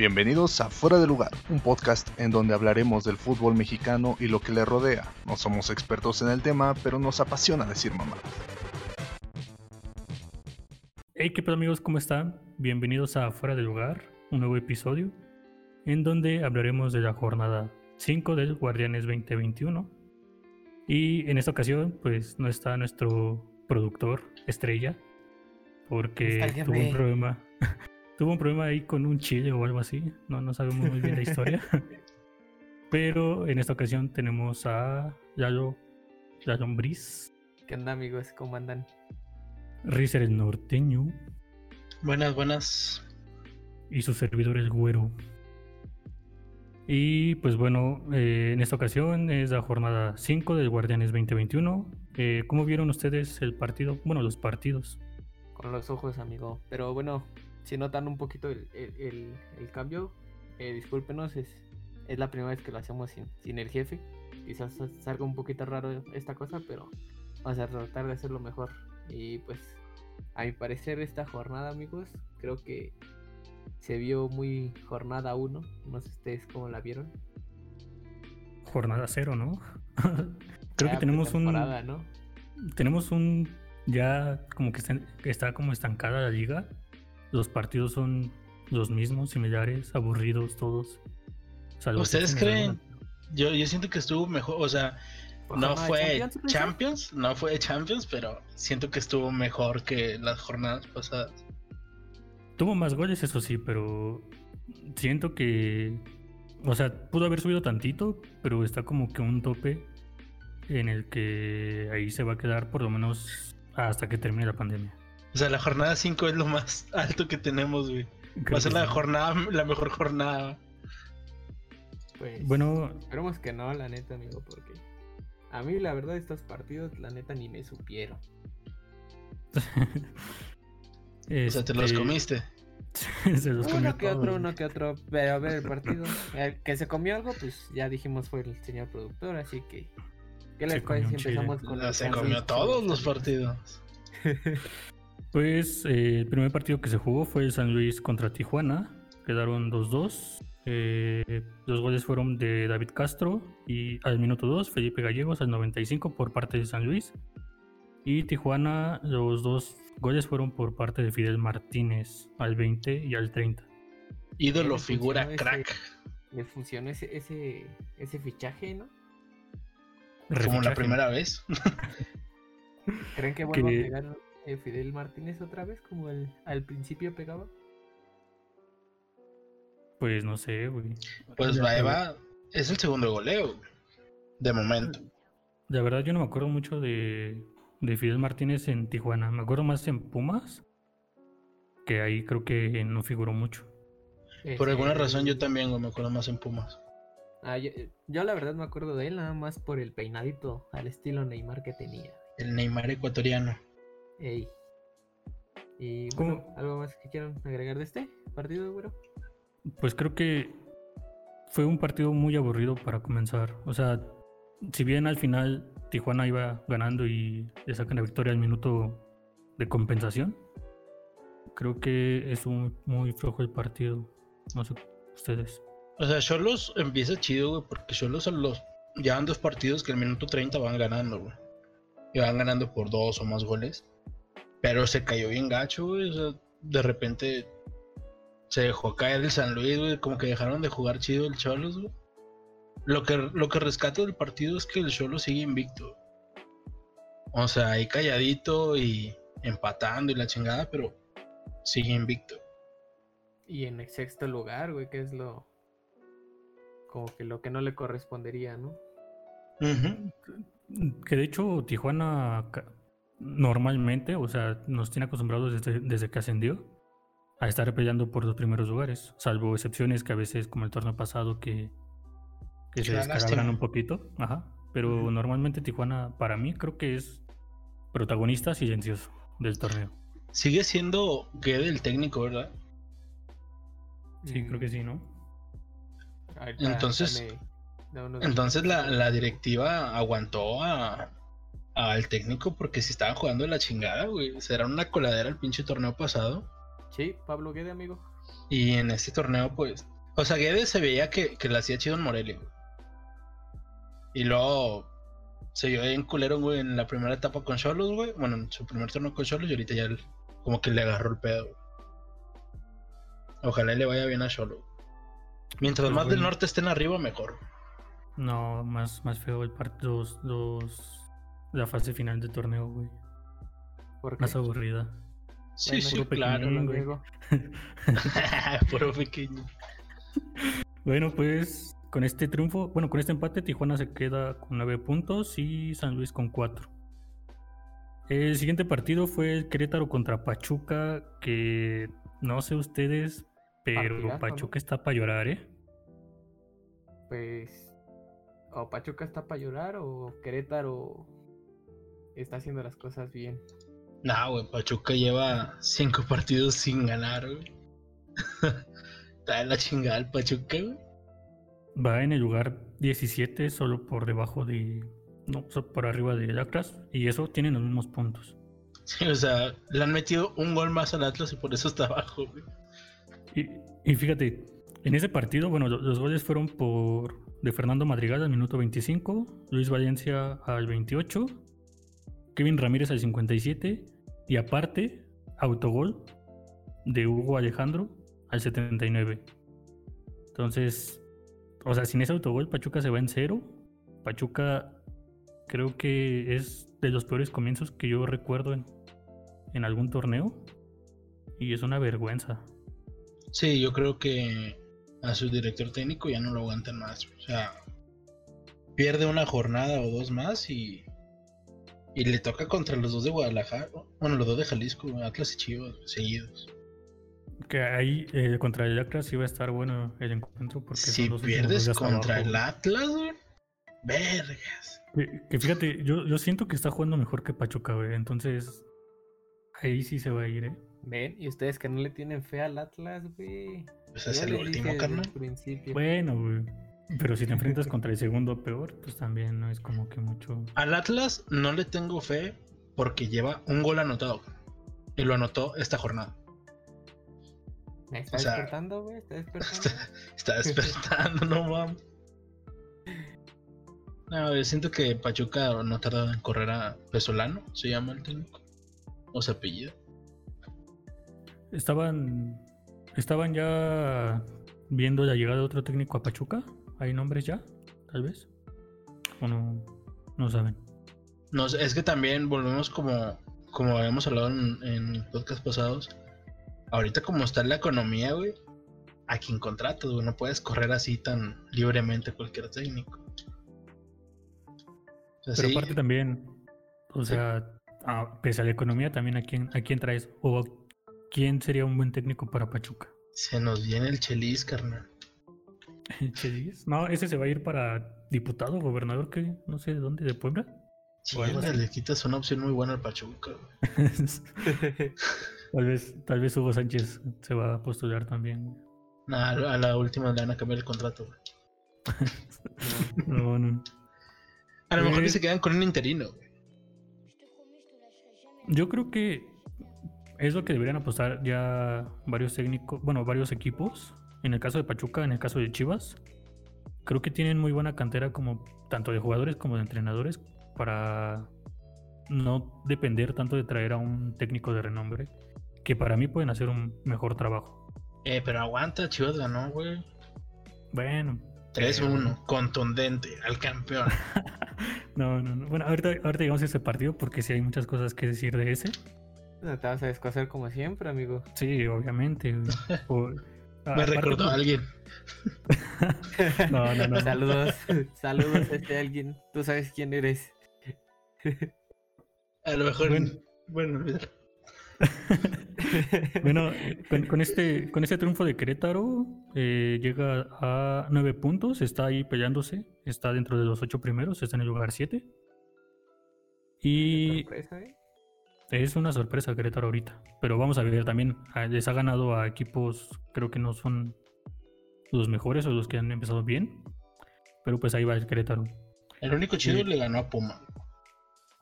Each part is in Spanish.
Bienvenidos a Fuera de Lugar, un podcast en donde hablaremos del fútbol mexicano y lo que le rodea. No somos expertos en el tema, pero nos apasiona decir mamá. Hey, ¿qué tal amigos? ¿Cómo están? Bienvenidos a Fuera de Lugar, un nuevo episodio en donde hablaremos de la jornada 5 del Guardianes 2021. Y en esta ocasión, pues no está nuestro productor estrella, porque tuvo un problema. Tuvo un problema ahí con un chile o algo así. No, no sabemos muy bien la historia. Pero en esta ocasión tenemos a Yayo, Yayo Briz. ¿Qué onda, amigos? ¿Cómo andan? Rizer el norteño. Buenas, buenas. Y su servidor el güero. Y pues bueno, eh, en esta ocasión es la jornada 5 del Guardianes 2021. Eh, ¿Cómo vieron ustedes el partido? Bueno, los partidos. Con los ojos, amigo. Pero bueno, si notan un poquito el, cambio, eh, discúlpenos, es, es la primera vez que lo hacemos sin, sin el jefe. Quizás salga un poquito raro esta cosa, pero vamos a tratar de hacerlo mejor. Y pues, a mi parecer, esta jornada, amigos, creo que se vio muy jornada 1. No sé ustedes cómo la vieron. Jornada 0, ¿no? creo que tenemos un. ¿no? Tenemos un. Ya como que está como estancada la liga los partidos son los mismos, similares, aburridos todos. ¿Ustedes creen? Yo, yo siento que estuvo mejor, o sea, no fue Champions, no fue Champions, pero siento que estuvo mejor que las jornadas pasadas. Tuvo más goles, eso sí, pero siento que, o sea, pudo haber subido tantito, pero está como que un tope en el que ahí se va a quedar por lo menos hasta que termine la pandemia. O sea, la jornada 5 es lo más alto que tenemos, güey. Va a ser la jornada, la mejor jornada. Pues bueno, esperemos que no, la neta, amigo, porque a mí la verdad estos partidos, la neta, ni me supieron. O sea, te los este, comiste. se los uno que otro, uno que otro. Pero a ver, el partido. El que se comió algo, pues ya dijimos fue el señor productor, así que. ¿Qué les parece si empezamos con Se comió todos los partidos. Pues eh, el primer partido que se jugó fue el San Luis contra Tijuana. Quedaron 2-2. Eh, los goles fueron de David Castro y al minuto 2 Felipe Gallegos al 95 por parte de San Luis. Y Tijuana, los dos goles fueron por parte de Fidel Martínez al 20 y al 30. Ídolo figura crack. le funcionó ese, ese, ese fichaje, ¿no? Como la primera vez. ¿Creen que vuelva a pegar eh, Fidel Martínez otra vez, como al principio pegaba? Pues no sé, güey. Pues Baeva es el segundo goleo, de momento. La verdad yo no me acuerdo mucho de, de Fidel Martínez en Tijuana. Me acuerdo más en Pumas, que ahí creo que no figuró mucho. Por alguna razón yo también me acuerdo más en Pumas. Ah, yo, yo, la verdad me acuerdo de él nada más por el peinadito al estilo Neymar que tenía. El Neymar ecuatoriano. Y bueno, ¿algo más que quieran agregar de este partido, güero? Pues creo que fue un partido muy aburrido para comenzar. O sea, si bien al final Tijuana iba ganando y le sacan la victoria al minuto de compensación, creo que es un muy flojo el partido. No sé, ustedes. O sea, Cholos empieza chido, güey, porque Cholos son los. Llevan dos partidos que al minuto 30 van ganando, güey. Y van ganando por dos o más goles. Pero se cayó bien gacho, güey. O sea, de repente se dejó caer el San Luis, güey. Como que dejaron de jugar chido el Cholos, güey. Lo que, lo que rescato del partido es que el Cholos sigue invicto. O sea, ahí calladito y empatando y la chingada, pero sigue invicto. Y en el sexto lugar, güey, que es lo. Como que lo que no le correspondería, ¿no? Que de hecho Tijuana normalmente, o sea, nos tiene acostumbrados desde, que ascendió a estar peleando por los primeros lugares, salvo excepciones que a veces, como el torneo pasado, que, que se descargan un poquito. Ajá. Pero normalmente Tijuana, para mí, creo que es protagonista silencioso del torneo. Sigue siendo que el técnico, ¿verdad? Sí, creo que sí, ¿no? Entonces, entonces la, la directiva aguantó a, al técnico porque si estaban jugando la chingada, güey. Será una coladera el pinche torneo pasado. Sí, Pablo Guede, amigo. Y en este torneo, pues. O sea, Guedes se veía que, que le hacía chido en Morelia, güey. Y luego se vio en culero, güey, en la primera etapa con Cholos, güey. Bueno, en su primer torneo con Cholos y ahorita ya él como que le agarró el pedo. güey. Ojalá le vaya bien a Cholo. Mientras más del norte estén arriba, mejor. No, más, más feo el part los, los, la fase final del torneo, güey. Más aburrida. Sí, Bueno, sí, puro claro. Puro pequeño. Bueno, pues con este triunfo, bueno, con este empate, Tijuana se queda con 9 puntos y San Luis con 4. El siguiente partido fue el Querétaro contra Pachuca, que no sé ustedes, pero Partidazo, ¿no? Pachuca está para llorar, ¿eh? Pues. O Pachuca está para llorar o Querétaro está haciendo las cosas bien. Nah, güey, Pachuca lleva cinco partidos sin ganar, güey. Está de la chingada el Pachuca, güey. Va en el lugar 17, solo por debajo de. No, por arriba del Atlas, y eso tienen los mismos puntos. Sí, o sea, le han metido un gol más al Atlas y por eso está abajo, güey. Y, y fíjate, en ese partido, bueno, lo- los goles fueron por de Fernando Madrigal al minuto 25, Luis Valencia al 28, Kevin Ramírez al 57 y aparte, autogol de Hugo Alejandro al 79. Entonces, o sea, sin ese autogol Pachuca se va en cero. Pachuca creo que es de los peores comienzos que yo recuerdo en, en algún torneo. Y es una vergüenza. Sí, yo creo que a su director técnico ya no lo aguantan más. O sea, pierde una jornada o dos más y, y le toca contra los dos de Guadalajara. Bueno, los dos de Jalisco, Atlas y Chivas, seguidos. Que ahí eh, contra el Atlas iba a estar bueno el encuentro porque son Si los últimos pierdes dos de hasta contra abajo, el. Atlas, güey, vergas. Que, que fíjate, yo, yo siento que está jugando mejor que Pachuca, güey. Entonces, ahí sí se va a ir, ¿eh? Ven, y ustedes que no le tienen fe al Atlas, güey. Pues es el último, carnal. Bueno, güey. Pero si te enfrentas contra el segundo peor, pues también no es como que mucho. Al Atlas no le tengo fe porque lleva un gol anotado. Y lo anotó esta jornada. ¿Me está o sea, despertando, güey? ¿Está despertando? Está despertando, no mames. No, yo siento que Pachuca no tarda en correr a Pesolano, se llama el técnico. O se apellida. Estaban. Estaban ya viendo la llegada de otro técnico a Pachuca. ¿Hay nombres ya? Tal vez. O no. No saben. No, sé, es que también volvemos como, como habíamos hablado en, en podcast pasados. Ahorita como está la economía, güey, a quien contratas, güey, no puedes correr así tan libremente cualquier técnico. O sea, Pero sí, aparte también, o Sí. sea, a- pese a la economía, también a quién, a quién traes o quién sería un buen técnico para Pachuca. se nos viene el chelis, carnal. Chelis. No, ese se va a ir para diputado, gobernador, que no sé de dónde, de Puebla. Sí, le quitas una opción muy buena al Pachuca, tal vez, tal vez Hugo Sánchez se va a postular también. Nah, a la última le van a cambiar el contrato. No, no. A lo mejor Eh. que se quedan con un interino. Yo creo que es lo que deberían apostar ya varios técnicos, bueno, varios equipos. En el caso de Pachuca, en el caso de Chivas, creo que tienen muy buena cantera como tanto de jugadores como de entrenadores para no depender tanto de traer a un técnico de renombre, que para mí pueden hacer un mejor trabajo. Eh, pero aguanta, Chivas ganó, güey. Bueno, 3-1, contundente, al campeón. no, no, no. Bueno, ahorita, ahorita llegamos a ese partido porque sí hay muchas cosas que decir de ese. No te vas a descoser como siempre, amigo. Sí, obviamente. Me aparte, recordó a alguien. No, no, no. Saludos, saludos a este alguien. Tú sabes quién eres. A lo mejor. Bueno. Bueno, olvídalo. Bueno, con, con este, con este triunfo de Querétaro, eh, llega a nueve puntos, está ahí peleándose, está dentro de los ocho primeros, está en el lugar 7. Y Sorpresa, ¿eh? Es una sorpresa Querétaro ahorita. Pero vamos a ver también, ah, les ha ganado a equipos, creo que no son los mejores o los que han empezado bien. Pero pues ahí va el Querétaro. el único chido Sí. le ganó a Puma.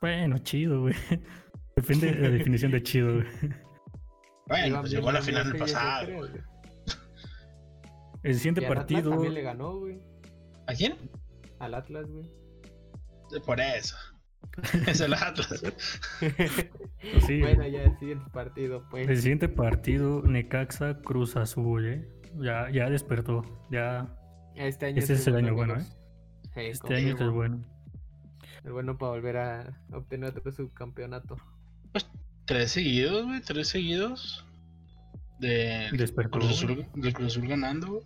Bueno, chido, güey. Depende de la definición de chido, güey. Bueno, pues llegó a la final creo, güey. güey. El siguiente Atlas partido. también le ganó, güey. ¿A quién? Al Atlas, güey. Por eso. Es el Atlas. Sí, Bueno, ya el siguiente partido, pues. el siguiente partido, Necaxa Cruz Azul, ¿eh? Ya, ya despertó. Ya. Este año Este es el año bueno, ¿eh? Sí, Este año es el bueno. El bueno para volver a obtener otro subcampeonato. Tres seguidos, güey. Tres seguidos. De Despertó. Cruz Azul, del Cruz Azul ganando.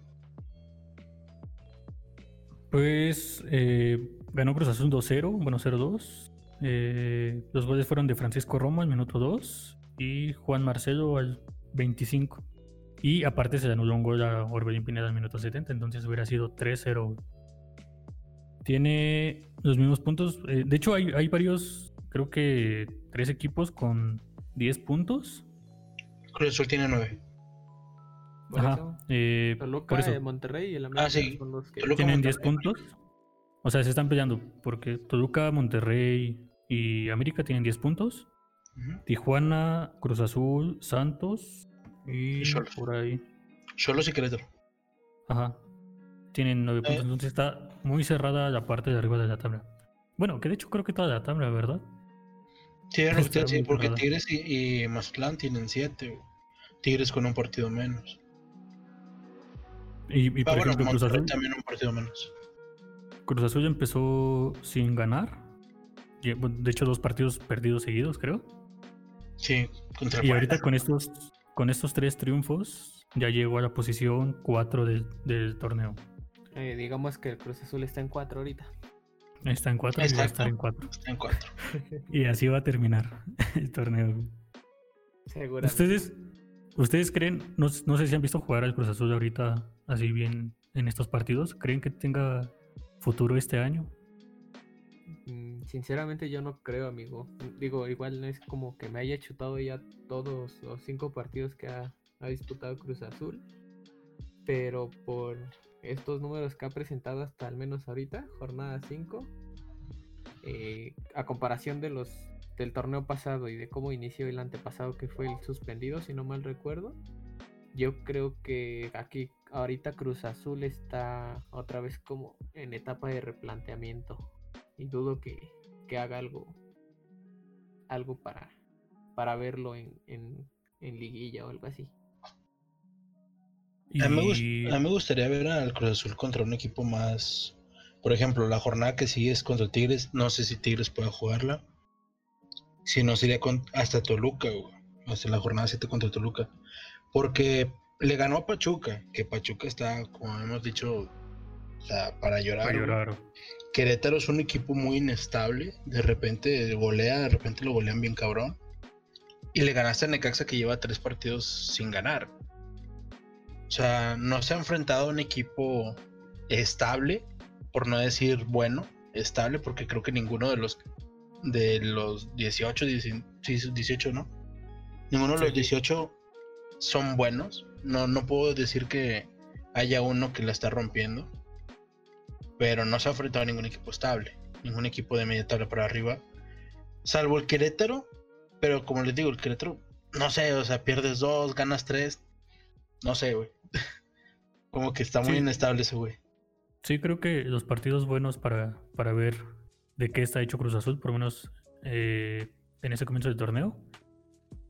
Pues eh, ganó Cruz Azul 2-0, bueno 0-2. Eh, los goles fueron de Francisco Romo al minuto 2 y Juan Marcelo al 25. Y aparte se le anuló un gol a Orbelín Pineda al minuto 70, entonces hubiera sido 3-0. Tiene los mismos puntos. eh, de hecho, hay, hay varios, creo que tres equipos con 10 puntos. Cruz Azul tiene nueve. Por Ajá, eso, eh, Toluca, por eso. eh, Monterrey y el América sí. son los que... Toluca, tienen 10 Monterrey. puntos. O sea, se están peleando porque Toluca, Monterrey y América tienen 10 puntos. Tijuana, Cruz Azul, Santos y Y por ahí. Cholos y Querétaro. Ajá. Tienen 9 puntos. Eh. Entonces está muy cerrada la parte de arriba de la tabla. Bueno, que de hecho creo que toda la tabla, ¿verdad? Sí, porque cerrada. Tigres y, y Mazatlán tienen siete. güey. Tigres con un partido menos. Y, y, por Ah, bueno, ejemplo, Cruz Azul, también un partido menos. Cruz Azul empezó sin ganar. De hecho, dos partidos perdidos seguidos, creo. Sí, contra Y ahorita con estos, con estos tres triunfos ya llegó a la posición 4 del, del torneo. eh, digamos que el Cruz Azul está en 4 ahorita. Está en 4 y va a estar en 4. Está en cuatro. Y así va a terminar el torneo. Seguramente. ¿Ustedes, ¿Ustedes creen, no, no sé si han visto jugar al Cruz Azul ahorita así bien en estos partidos? ¿Creen que tenga futuro este año? Sinceramente yo no creo, amigo. Digo, igual no es como que me haya chutado ya todos los cinco partidos que ha, ha disputado Cruz Azul. Pero por estos números que ha presentado hasta al menos ahorita, jornada 5, eh, a comparación de los del torneo pasado y de cómo inició el antepasado que fue el suspendido, si no mal recuerdo, yo creo que aquí ahorita Cruz Azul está otra vez como en etapa de replanteamiento y dudo que, que haga algo algo para para verlo en, en, en liguilla o algo así. Y A mí, me gust- a mí me gustaría ver al Cruz Azul contra un equipo más. Por ejemplo, la jornada que sigue es contra Tigres. No sé si Tigres pueda jugarla. Si no, sería con, hasta Toluca, güey. Hasta la jornada 7 contra Toluca. Porque le ganó a Pachuca. Que Pachuca está, como hemos dicho, o sea, para llorar. para llorar. Querétaro es un equipo muy inestable. De repente golea, de repente lo golean bien cabrón. Y le ganaste a Necaxa que lleva tres partidos sin ganar. O sea, no se ha enfrentado a un equipo estable, por no decir bueno, estable, porque creo que ninguno de los de los 18, 18, sí, 18 ¿no? Ninguno de los Sí. 18 son buenos. No, no puedo decir que haya uno que la está rompiendo pero no se ha enfrentado a ningún equipo estable, ningún equipo de media tabla para arriba, salvo el Querétaro, pero como les digo, el Querétaro, no sé, o sea, pierdes dos, ganas tres, no sé, güey. Como que está muy Sí. inestable ese güey. Sí, creo que los partidos buenos para, para ver de qué está hecho Cruz Azul, por lo menos eh, en ese comienzo del torneo,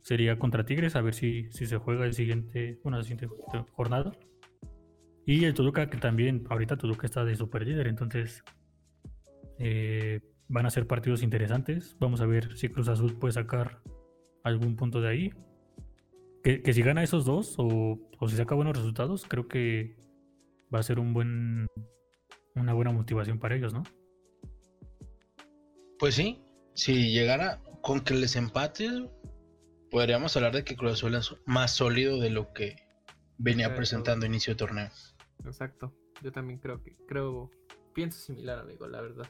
sería contra Tigres, a ver si, si se juega el siguiente, bueno, la siguiente jornada. Y el Toluca, que también, ahorita Toluca está de super líder, entonces eh, van a ser partidos interesantes. Vamos a ver si Cruz Azul puede sacar algún punto de ahí. Que, que si gana esos dos o, o si saca buenos resultados, creo que va a ser un buen una buena motivación para ellos, ¿no? Pues sí, si llegara con que les empates, podríamos hablar de que Cruz Azul es más sólido de lo que venía presentando a inicio de torneo. Exacto. Yo también creo que creo pienso similar, amigo, la verdad.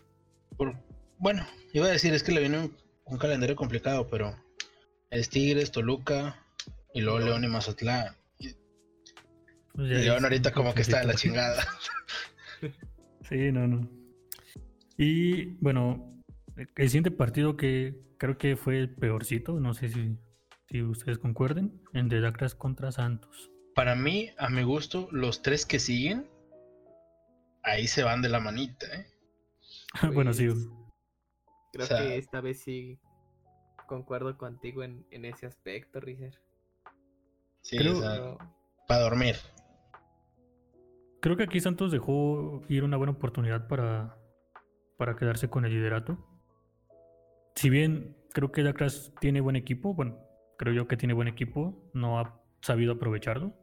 Por- bueno, iba a decir, es que le viene un, un calendario complicado, pero es Tigres, Toluca y luego León. León y Mazatlán. Y Pues León ahorita como que está de la chingada. Sí, no, no. Y bueno, el siguiente partido que creo que fue el peorcito, no sé si, si ustedes concuerden, el de Atlas contra Santos. Para mí, a mi gusto, los tres que siguen, ahí se van de la manita, ¿eh? bueno, sí. Pues, Creo O sea- que esta vez sí concuerdo contigo en, en ese aspecto, Richard. Sí, Creo- o sea, Pero- para dormir. Creo que aquí Santos dejó ir una buena oportunidad para, para quedarse con el liderato. Si bien creo que Atlas tiene buen equipo, bueno, creo yo que tiene buen equipo, no ha sabido aprovecharlo.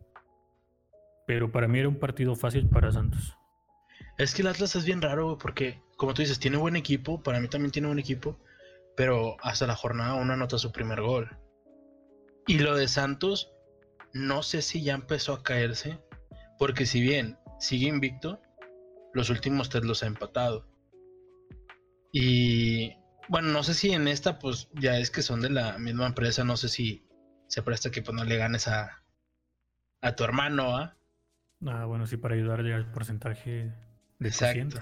Pero para mí era un partido fácil para Santos. Es que el Atlas es bien raro, porque, como tú dices, tiene buen equipo, para mí también tiene buen equipo, pero hasta la jornada uno anota su primer gol. Y lo de Santos, no sé si ya empezó a caerse, porque si bien sigue invicto, los últimos tres los ha empatado. Y bueno, no sé si en esta, pues ya es que son de la misma empresa, no sé si se presta que pues no le ganes a, a tu hermano, ¿ah? Ah, bueno, sí, para ayudarle al porcentaje de Exacto.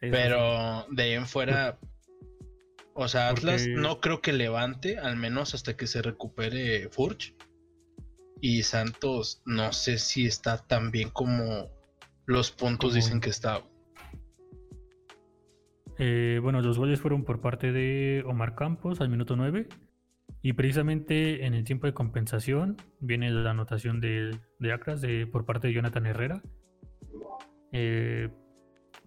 Pero de ahí en fuera, o sea, Atlas Porque- no creo que levante, al menos hasta que se recupere Furch. Y Santos, no sé si está tan bien como los puntos Como- dicen que está. Eh, bueno, los goles fueron por parte de Omar Campos al minuto 9. Y precisamente en el tiempo de compensación viene la anotación de, de Acras de, por parte de Jonathan Herrera. Eh,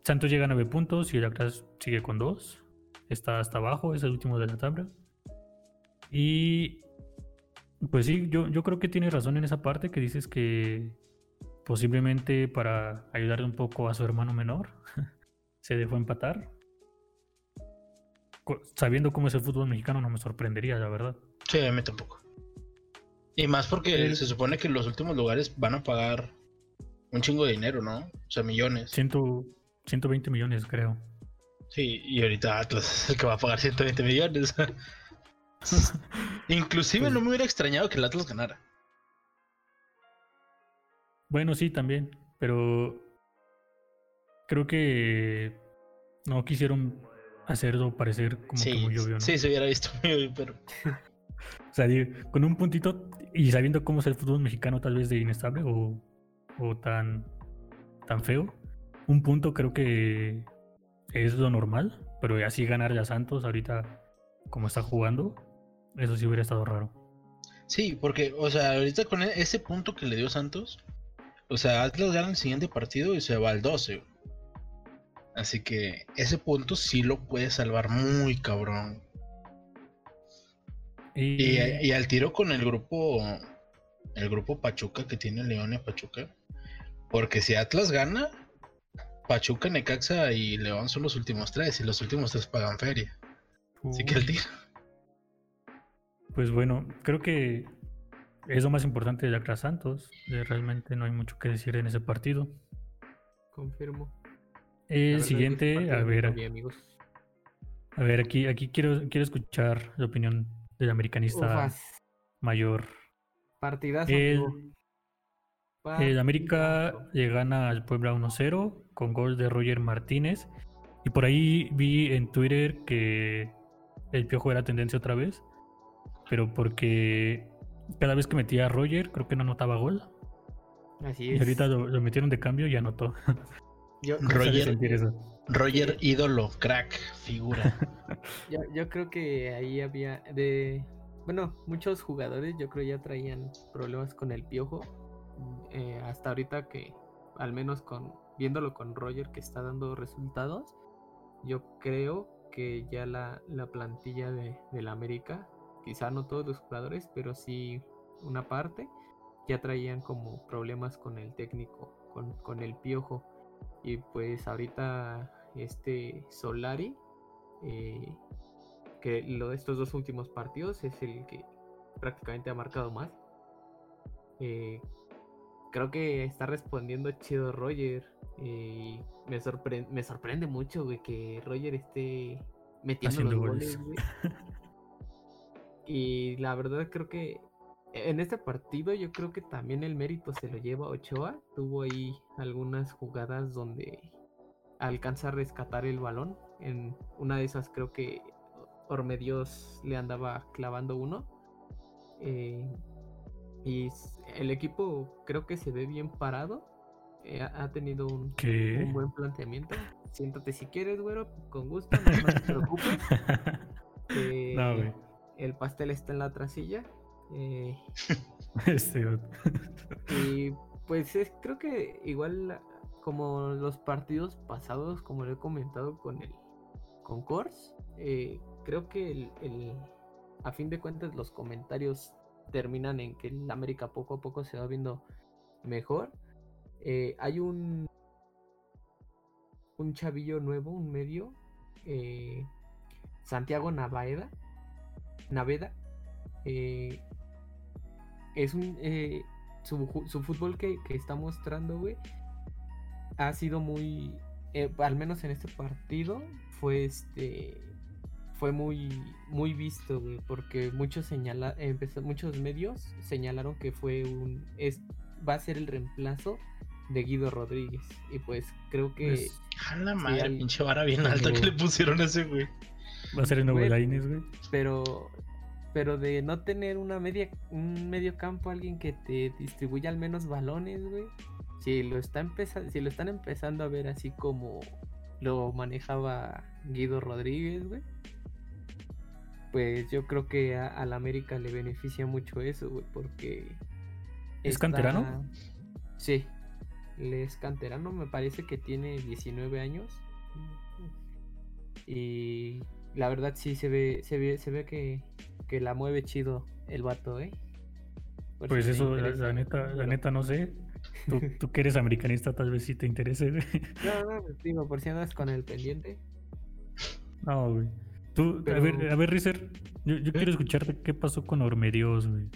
Santos llega a 9 puntos y el Acras sigue con 2. Está hasta abajo, es el último de la tabla. Y pues sí, yo, yo creo que tienes razón en esa parte que dices que posiblemente para ayudarle un poco a su hermano menor se dejó empatar. Sabiendo cómo es el fútbol mexicano no me sorprendería, la verdad. Sí, a mí tampoco. Y más porque se supone que los últimos lugares van a pagar un chingo de dinero, ¿no? O sea, millones. Ciento, 120 millones, creo. Sí, y ahorita Atlas es el que va a pagar 120 millones. Inclusive Pues- no me hubiera extrañado que el Atlas ganara. Bueno, sí, también, pero creo que no quisieron hacerlo parecer como que muy obvio, ¿no? sí, se hubiera visto muy obvio, pero... O sea, con un puntito y sabiendo cómo es el fútbol mexicano tal vez de inestable o, o tan, tan feo, un punto creo que es lo normal, pero así ganar a Santos ahorita como está jugando, eso sí hubiera estado raro. Sí, porque, o sea, ahorita con e- ese punto que le dio Santos, o sea, Atlas gana el siguiente partido y se va al 12. güey. Así que ese punto sí lo puede salvar muy cabrón. Y, Y, y al tiro con el grupo, el grupo Pachuca que tiene León y Pachuca. Porque si Atlas gana, Pachuca, Necaxa y León son los últimos tres y los últimos tres pagan feria. Así que el Uy, tiro. Pues bueno, creo que es lo más importante de Acra Santos. eh, Realmente no hay mucho que decir en ese partido. Confirmo. El que siguiente, a ver, amigos. a ver, aquí, aquí quiero, quiero escuchar la opinión del americanista Ufas, mayor. partidazo. El, el América le gana al Puebla 1-0 con gol de Roger Martínez. Y por ahí vi en Twitter que el piojo era tendencia otra vez. Pero porque cada vez que metía a Roger, creo que no anotaba gol. Así Y es. ahorita lo, lo metieron de cambio y anotó. Yo, Roger- sentir eso. Roger, ídolo, crack, figura. yo, yo creo que ahí había de bueno, muchos jugadores yo creo ya traían problemas con el piojo. eh, hasta ahorita que al menos con viéndolo con Roger que está dando resultados, yo creo que ya la, la plantilla de, del América, quizá no todos los jugadores, pero sí una parte, ya traían como problemas con el técnico, con, con el piojo. Y pues ahorita este Solari, eh, que lo de estos dos últimos partidos es el que prácticamente ha marcado más. Eh, creo que está respondiendo chido Roger. eh, y me, sorpre- me sorprende mucho, güey, que Roger esté metiendo Haciendo los goles. goles, güey. Y la verdad creo que en este partido yo creo que también el mérito se lo lleva Ochoa. Tuvo ahí algunas jugadas donde alcanza a rescatar el balón. En una de esas creo que Ormedios le andaba clavando uno. Eh, Y el equipo creo que se ve bien parado. eh, ha tenido un, buen planteamiento. Siéntate si quieres, güero, con gusto, no, no te preocupes. Eh, no, güey. el pastel está en la trasilla. eh, Este, y pues es, creo que igual como los partidos pasados, como lo he comentado con el con Kors, eh, creo que el, el- a fin de cuentas los comentarios terminan en que el América poco a poco se va viendo mejor. Eh, hay un un chavillo nuevo, un medio, eh, Santiago Navaeda, Naveda, es un su, su fútbol que, que está mostrando, güey, ha sido muy, eh, al menos en este partido, fue este, fue muy, muy visto, güey, porque muchos señala, empezó, muchos medios señalaron que fue un, es, va a ser el reemplazo de Guido Rodríguez, y pues creo que Pues, A la madre, al- pinche vara bien alta que le pusieron a ese güey. va a ser el nuevo Güey. Lainez, güey. pero pero de no tener una media un medio campo alguien que te distribuya al menos balones güey si lo está empezando si lo están empezando a ver así como lo manejaba Guido Rodríguez güey pues yo creo que a, al América le beneficia mucho eso güey porque ¿Es canterano? sí le es canterano me parece que tiene 19 años y la verdad sí se ve, se ve, se ve que, que la mueve chido el vato, ¿eh? Por Pues si eso, la, la neta, la neta no sé. Tú, tú que eres americanista, tal vez sí te interese. No, no, digo, por si andas con el pendiente. No, güey. Tú, a ver, a ver, Rizer, yo, yo quiero escucharte qué pasó con Ormedios, güey.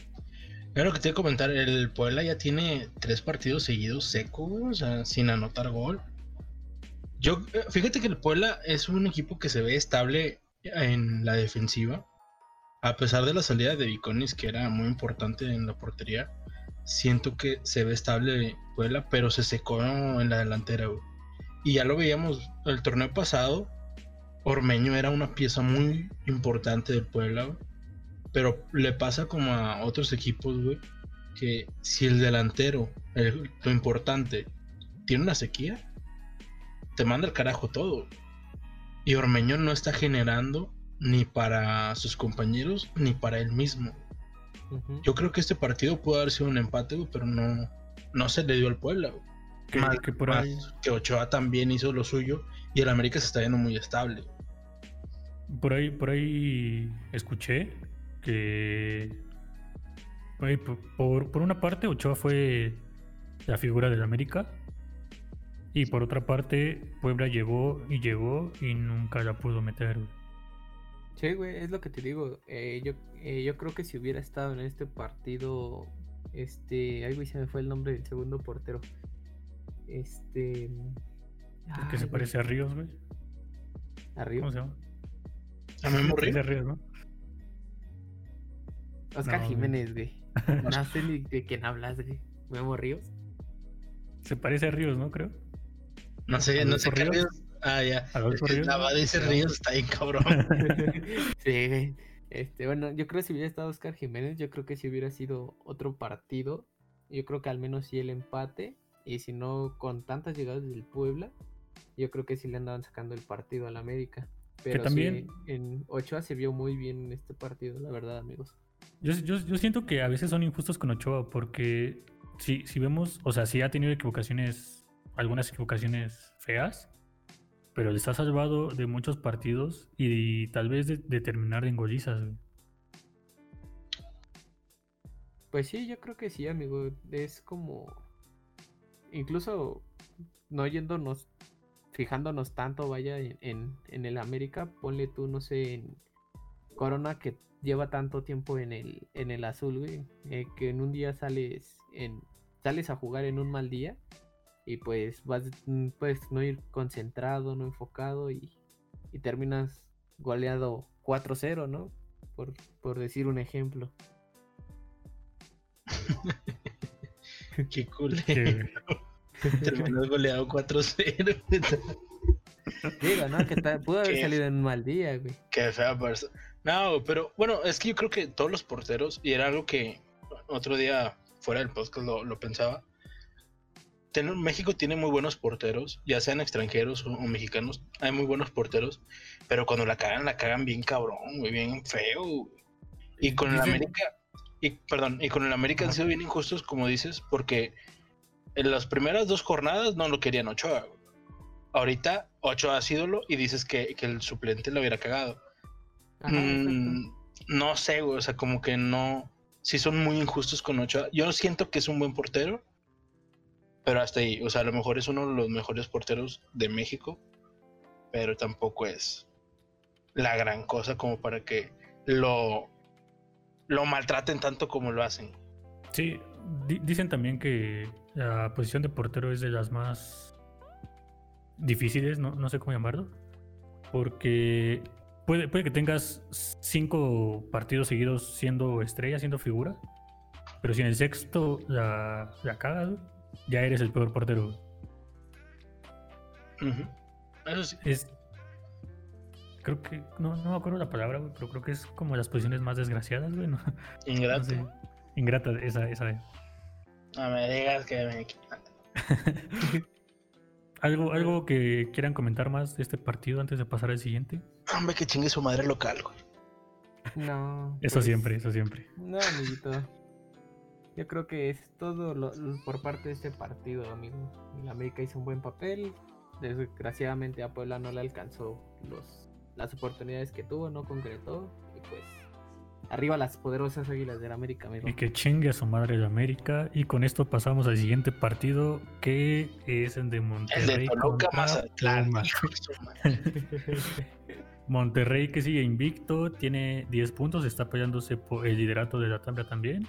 Claro que te iba a comentar, el Puebla ya tiene tres partidos seguidos secos, o sea, sin anotar gol. Yo, eh, fíjate que el Puebla es un equipo que se ve estable en la defensiva. A pesar de la salida de Viconis, que era muy importante en la portería, siento que se ve estable Puebla, pero se secó en la delantera. Y ya lo veíamos el torneo pasado. Ormeño era una pieza muy importante del Puebla. Pero le pasa como a otros equipos, güey, que si el delantero, el- lo importante, tiene una sequía, te manda el carajo todo. Y Ormeño no está generando ni para sus compañeros ni para él mismo. Yo creo que este partido pudo haber sido un empate, güey, pero no, no se le dio al Puebla. güey. Que, Más- que por más ahí, que Ochoa también hizo lo suyo y el América se está viendo muy estable. por ahí, por ahí escuché que por, por, por una parte Ochoa fue la figura del América y por otra parte Puebla llegó y llegó y nunca la pudo meter. güey. Sí, güey, es lo que te digo. eh, yo, eh, yo creo que si hubiera estado en este partido, este, ay, güey, se me fue el nombre del segundo portero. Este, El que ay, se güey, parece a Ríos, güey. arriba. ¿Cómo se llama? A mí me parece a Ríos, ¿no? Oscar No. Jiménez, güey. No sé ni de quién hablas, güey. Memo Ríos. Se parece a Ríos, ¿no? Creo. No sé, no sé Ríos. Ríos. Ah, ya. Adolfo Es que Ríos. La va de ese Ríos está bien cabrón. sí. Este, bueno, yo creo que si hubiera estado Oscar Jiménez, yo creo que si hubiera sido otro partido, yo creo que al menos sí el empate, y si no con tantas llegadas del Puebla, yo creo que sí le andaban sacando el partido al América. Pero sí, también- en Ochoa se vio muy bien en este partido, la verdad, amigos. Yo, yo, yo siento que a veces son injustos con Ochoa porque si, si vemos, o sea, sí ha tenido equivocaciones, algunas equivocaciones feas, pero les ha salvado de muchos partidos y, tal vez de, terminar en golizas. Pues sí, yo creo que sí, amigo. Es como. Incluso no yéndonos, fijándonos tanto, vaya, en, en, en el América, ponle tú, no sé, en Corona que lleva tanto tiempo en el, en el azul, güey. eh, que en un día sales en. sales a jugar en un mal día. Y pues vas, puedes no ir concentrado, no enfocado y, y terminas goleado 4-0, ¿no? Por, por decir un ejemplo. Qué cool. Que- Terminó goleado 4-0. Digo, ¿no? Que pudo haber Qué- salido en un mal día, güey. Qué fea persona. No, pero bueno, es que yo creo que todos los porteros, y era algo que otro día fuera del podcast lo, lo pensaba. Ten- México tiene muy buenos porteros, ya sean extranjeros o, o mexicanos, hay muy buenos porteros, pero cuando la cagan, la cagan bien cabrón, muy bien feo. güey. Y con el América, y perdón, y con el América han sido bien injustos, como dices, porque en las primeras dos jornadas no lo querían Ochoa. güey. Ahorita Ochoa ha ídolo y dices que, que el suplente lo hubiera cagado. Ajá. Mm, no sé, güey, o sea, como que no. Sí son muy injustos con Ochoa. Yo no siento que es un buen portero, pero hasta ahí, o sea, a lo mejor es uno de los mejores porteros de México, pero tampoco es la gran cosa como para que lo, lo maltraten tanto como lo hacen. Sí, di- dicen también que la posición de portero es de las más difíciles, no, no sé cómo llamarlo, porque puede, puede que tengas cinco partidos seguidos siendo estrella, siendo figura, pero si en el sexto la, la cagas, ya eres el peor portero. Eso sí. Es, creo que, no, no me acuerdo la palabra, güey, pero creo que es como las posiciones más desgraciadas, güey, no, no Ingrato. sé. Ingrata, esa, esa. No me digas que me. ¿Algo, ¿Algo que quieran comentar más de este partido antes de pasar al siguiente? Hombre, que chingue su madre local, güey. No. Eso pues, siempre, eso siempre. No, amiguito. Yo creo que es todo lo- lo- por parte de este partido, amigo. El América hizo un buen papel. Desgraciadamente a Puebla no le alcanzó los, las oportunidades que tuvo, no concretó. Y pues, arriba las poderosas águilas del América, amigo. Y que chingue a su madre de América. Y con esto pasamos al siguiente partido, que es el de El Monterrey. de Toluca contra Mazatlán. Monterrey que sigue invicto, tiene 10 puntos, está peleándose por el liderato de la tabla también.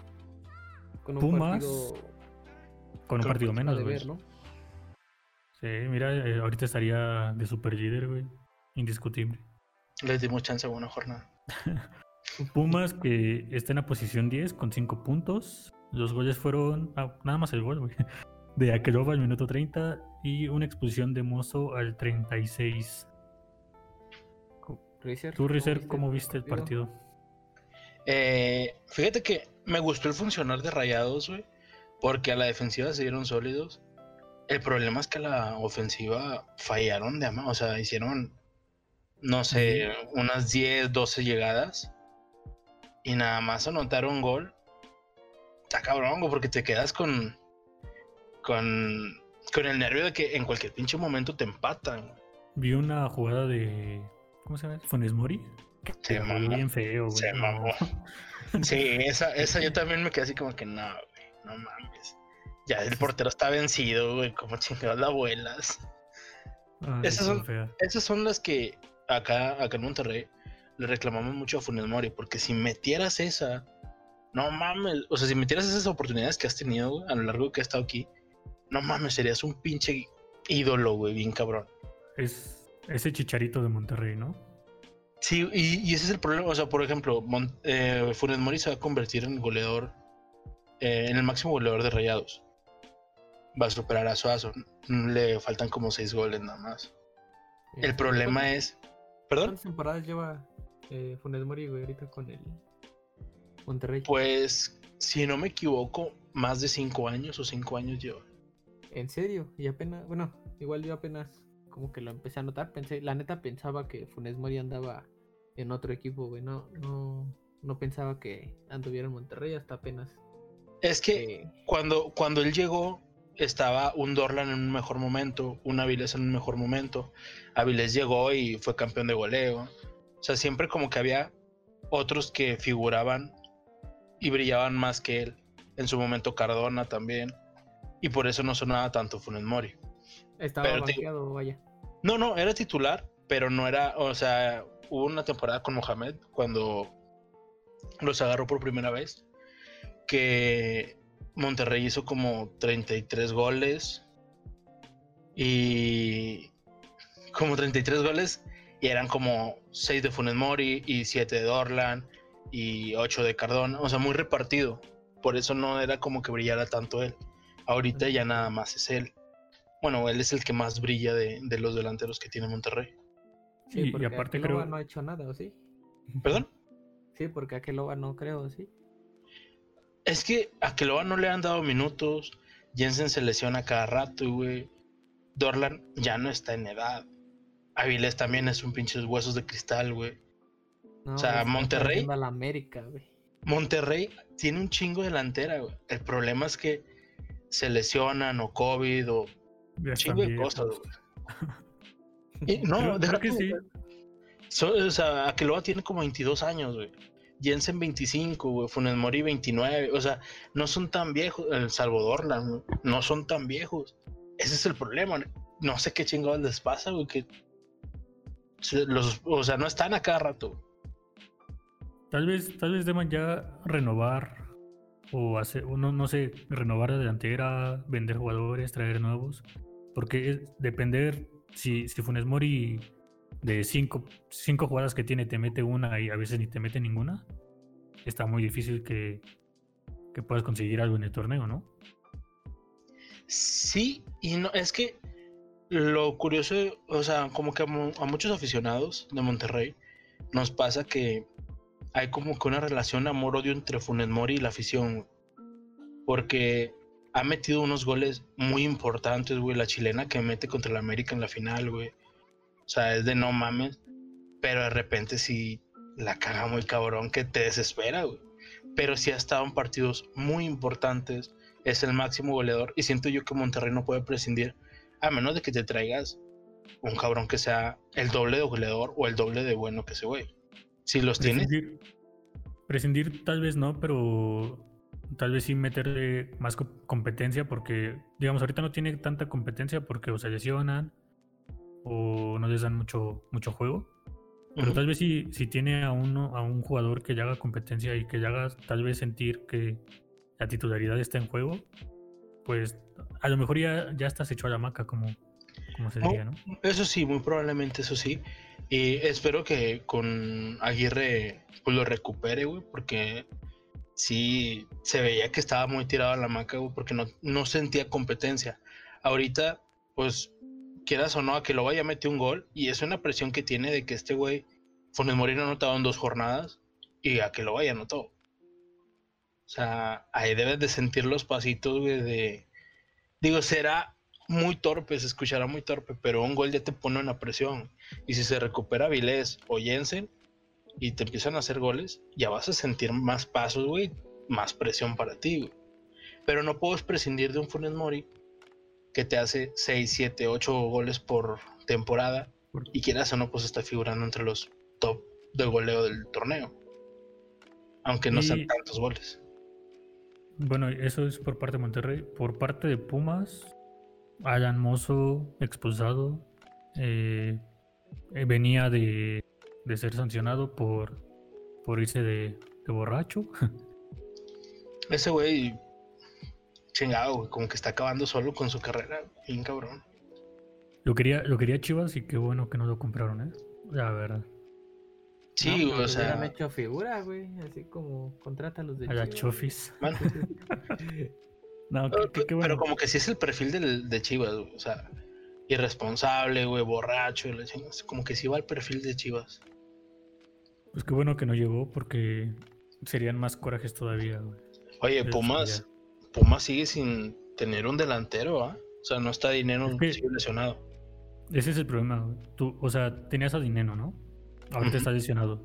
Con un Pumas, partido Con un partido menos, güey. ¿no? Sí, mira, eh, ahorita estaría de super líder, güey. Indiscutible. Les dimos chance a una jornada. Pumas que está en la posición 10 con 5 puntos. Los goles fueron. ah, nada más el gol, güey. De Akeloba al minuto 30 y una expulsión de Mozo al 36. Rizer, Tú, Rizer, ¿cómo viste el partido? Eh, fíjate que me gustó el funcionar de Rayados, güey. Porque a la defensiva se dieron sólidos. El problema es que a la ofensiva fallaron de ama. O sea, hicieron, no sé, unas 10, 12 llegadas. Y nada más anotaron gol. Está cabrón, güey, porque te quedas con. Con. Con el nervio de que en cualquier pinche momento te empatan. Vi una jugada de. ¿Cómo se llama? Funes Mori. Se mamó. bien feo, güey. Se mamó. Sí, esa, esa yo también me quedé así como que no, güey, no mames. Ya el portero está vencido, güey, como chingados la abuelas. Ay, Esas son-. Esas son las que acá, acá en Monterrey le reclamamos mucho a Funes Mori, porque si metieras esa, no mames, o sea, si metieras esas oportunidades que has tenido, güey, a lo largo que has estado aquí, no mames, serías un pinche ídolo, güey, bien cabrón. Es ese chicharito de Monterrey, ¿no? Sí, y, y ese es el problema. O sea, por ejemplo, Mon- eh, Funes Mori se va a convertir en goleador, eh, en el máximo goleador de rayados. Va a superar a Suazo. Le faltan como seis goles nada más. El Este, problema ¿cuántas- es. ¿Perdón? ¿Cuántas temporadas lleva eh, Funes Mori, güey, ahorita con el Monterrey? Pues, si no me equivoco, más de cinco años o cinco años lleva. En serio, y apenas, bueno, igual yo apenas como que lo empecé a notar, pensé, la neta pensaba que Funes Mori andaba en otro equipo, güey, no, no, no pensaba que anduviera en Monterrey hasta apenas. Es que eh, cuando, cuando él llegó, estaba un Dorlan en un mejor momento, un Avilés en un mejor momento. Avilés llegó y fue campeón de goleo. O sea, siempre como que había otros que figuraban y brillaban más que él. En su momento Cardona también. Y por eso no sonaba tanto Funes Mori. Estaba pero banqueado, vaya. No, no, era titular, pero no era, o sea, hubo una temporada con Mohamed cuando los agarró por primera vez, que Monterrey hizo como 33 goles y como 33 goles y eran como 6 de Funes Mori y 7 de Dorlan y 8 de Cardona, o sea, muy repartido. Por eso no era como que brillara tanto él. Ahorita ya nada más es él. Bueno, él es el que más brilla de, de los delanteros que tiene Monterrey. Sí, y, y porque aparte Akeloba creo. no ha hecho nada, ¿o sí? ¿Perdón? Sí, porque Akeloba no creo, ¿sí? Es que a Keloa no le han dado minutos. Jensen se lesiona cada rato, güey. Dorlan ya no está en edad. Avilés también es un pinche huesos de cristal, güey. No, O sea, está Monterrey- a la América, güey. Monterrey tiene un chingo delantera, güey. El problema es que se lesionan o COVID o Ya chingo de cosas, güey. Y no, Creo- deja creo que tú, sí. So- o sea, Akeloa tiene como 22 años, güey. Jensen 25, güey. Funes Mori 29. O sea, no son tan viejos. El Salvador, la- no son tan viejos. Ese es el problema. No sé qué chingados les pasa, güey. Que se- los, o sea, no están a cada rato. Tal vez, tal vez deban ya renovar o hacer, no, no sé, renovar la delantera, vender jugadores, traer nuevos. Porque depender si, si Funes Mori de cinco, cinco jugadas que tiene te mete una y a veces ni te mete ninguna, está muy difícil que, que puedas conseguir algo en el torneo, ¿no? Sí, y no, es que lo curioso, o sea, como que a, a muchos aficionados de Monterrey nos pasa que hay como que una relación amor-odio entre Funes Mori y la afición, porque ha metido unos goles muy importantes, güey, la chilena que mete contra el América en la final, güey. O sea, es de no mames, pero de repente sí la caga muy cabrón que te desespera, güey. Pero sí ha estado en partidos muy importantes, es el máximo goleador y siento yo que Monterrey no puede prescindir a menos de que te traigas un cabrón que sea el doble de goleador o el doble de bueno que ese güey. Si los tienes, Prescindir, prescindir tal vez no, pero tal vez sí meterle más co- competencia porque, digamos, ahorita no tiene tanta competencia porque o se lesionan o no les dan mucho, mucho juego. Pero tal vez si, si tiene a uno, a un jugador que le haga competencia y que le haga tal vez sentir que la titularidad está en juego, pues a lo mejor ya, ya estás hecho a la maca, como, como se No, diría, ¿no? eso sí, muy probablemente eso sí. Y espero que con Aguirre pues lo recupere, güey, porque sí se veía que estaba muy tirado a la maca, güey, porque no, no sentía competencia. Ahorita, pues, quieras o no, a que lo vaya a meter un gol, y es una presión que tiene de que este güey, Funes Mori no anotado en dos jornadas, y a que lo vaya anotó. O sea, ahí debes de sentir los pasitos, güey, de... Digo, será muy torpe, se escuchará muy torpe, pero un gol ya te pone una presión. Y si se recupera Vilés o Jensen y te empiezan a hacer goles, ya vas a sentir más pasos, güey, más presión para ti, güey. Pero no puedes prescindir de un Funes Mori que te hace 6, 7, 8 goles por temporada Por- y quieras o no, pues está figurando entre los top del goleo del torneo. Aunque no Y- sean tantos goles. Bueno, eso es por parte de Monterrey. Por parte de Pumas, Alan Mozo expulsado. eh, eh, venía de, de ser sancionado por, por irse de, de borracho. Ese güey, chingado, güey, como que está acabando solo con su carrera, bien cabrón. Lo quería, lo quería Chivas y qué bueno que no lo compraron, ¿eh? La verdad. Sí, No, güey, pero o les hubieran sea, hecho figura, güey. Así como contrátalos de A la Chivas. Chofis. bueno, No, qué, pero, qué- qué bueno. pero como que sí es el perfil del, de Chivas, güey, o sea, irresponsable, güey, borracho, la como que sí va al perfil de Chivas. Pues qué bueno que no llegó porque serían más corajes todavía, güey. Oye, Pumas, Pumas sigue sin tener un delantero, ¿ah? O sea, no está dinero, Es que- sigue lesionado. Ese es el problema, güey. Tú, o sea, tenías a Dinero, ¿no? Ahorita Ujú. está lesionado.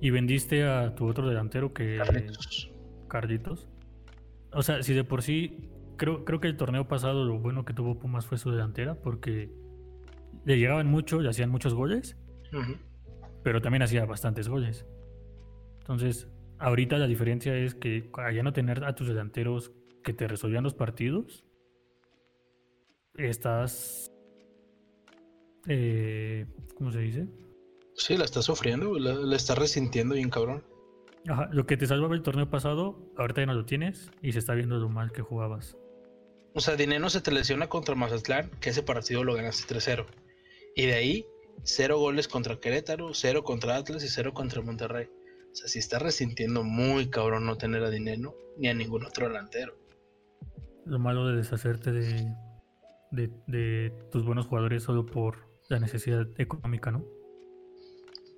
Y vendiste a tu otro delantero que... Carlitos. Carlitos. O sea, si de por sí, creo, creo que el torneo pasado lo bueno que tuvo Pumas fue su delantera, porque le llegaban mucho, le hacían muchos goles, Ujú. Pero también hacía bastantes goles. Entonces, ahorita la diferencia es que allá no tener a tus delanteros que te resolvían los partidos, estás... eh, ¿Cómo se dice? Sí, la está sufriendo, la, la está resintiendo bien cabrón. Ajá, lo que te salvaba el torneo pasado, ahorita ya no lo tienes y se está viendo lo mal que jugabas. O sea, Dinero se te lesiona contra Mazatlán, que ese partido lo ganaste 3-0. Y de ahí, cero goles contra Querétaro, cero contra Atlas y cero contra Monterrey. O sea, sí está resintiendo muy cabrón no tener a Dinero ni a ningún otro delantero. Lo malo de deshacerte de, de, de tus buenos jugadores solo por la necesidad económica, ¿no?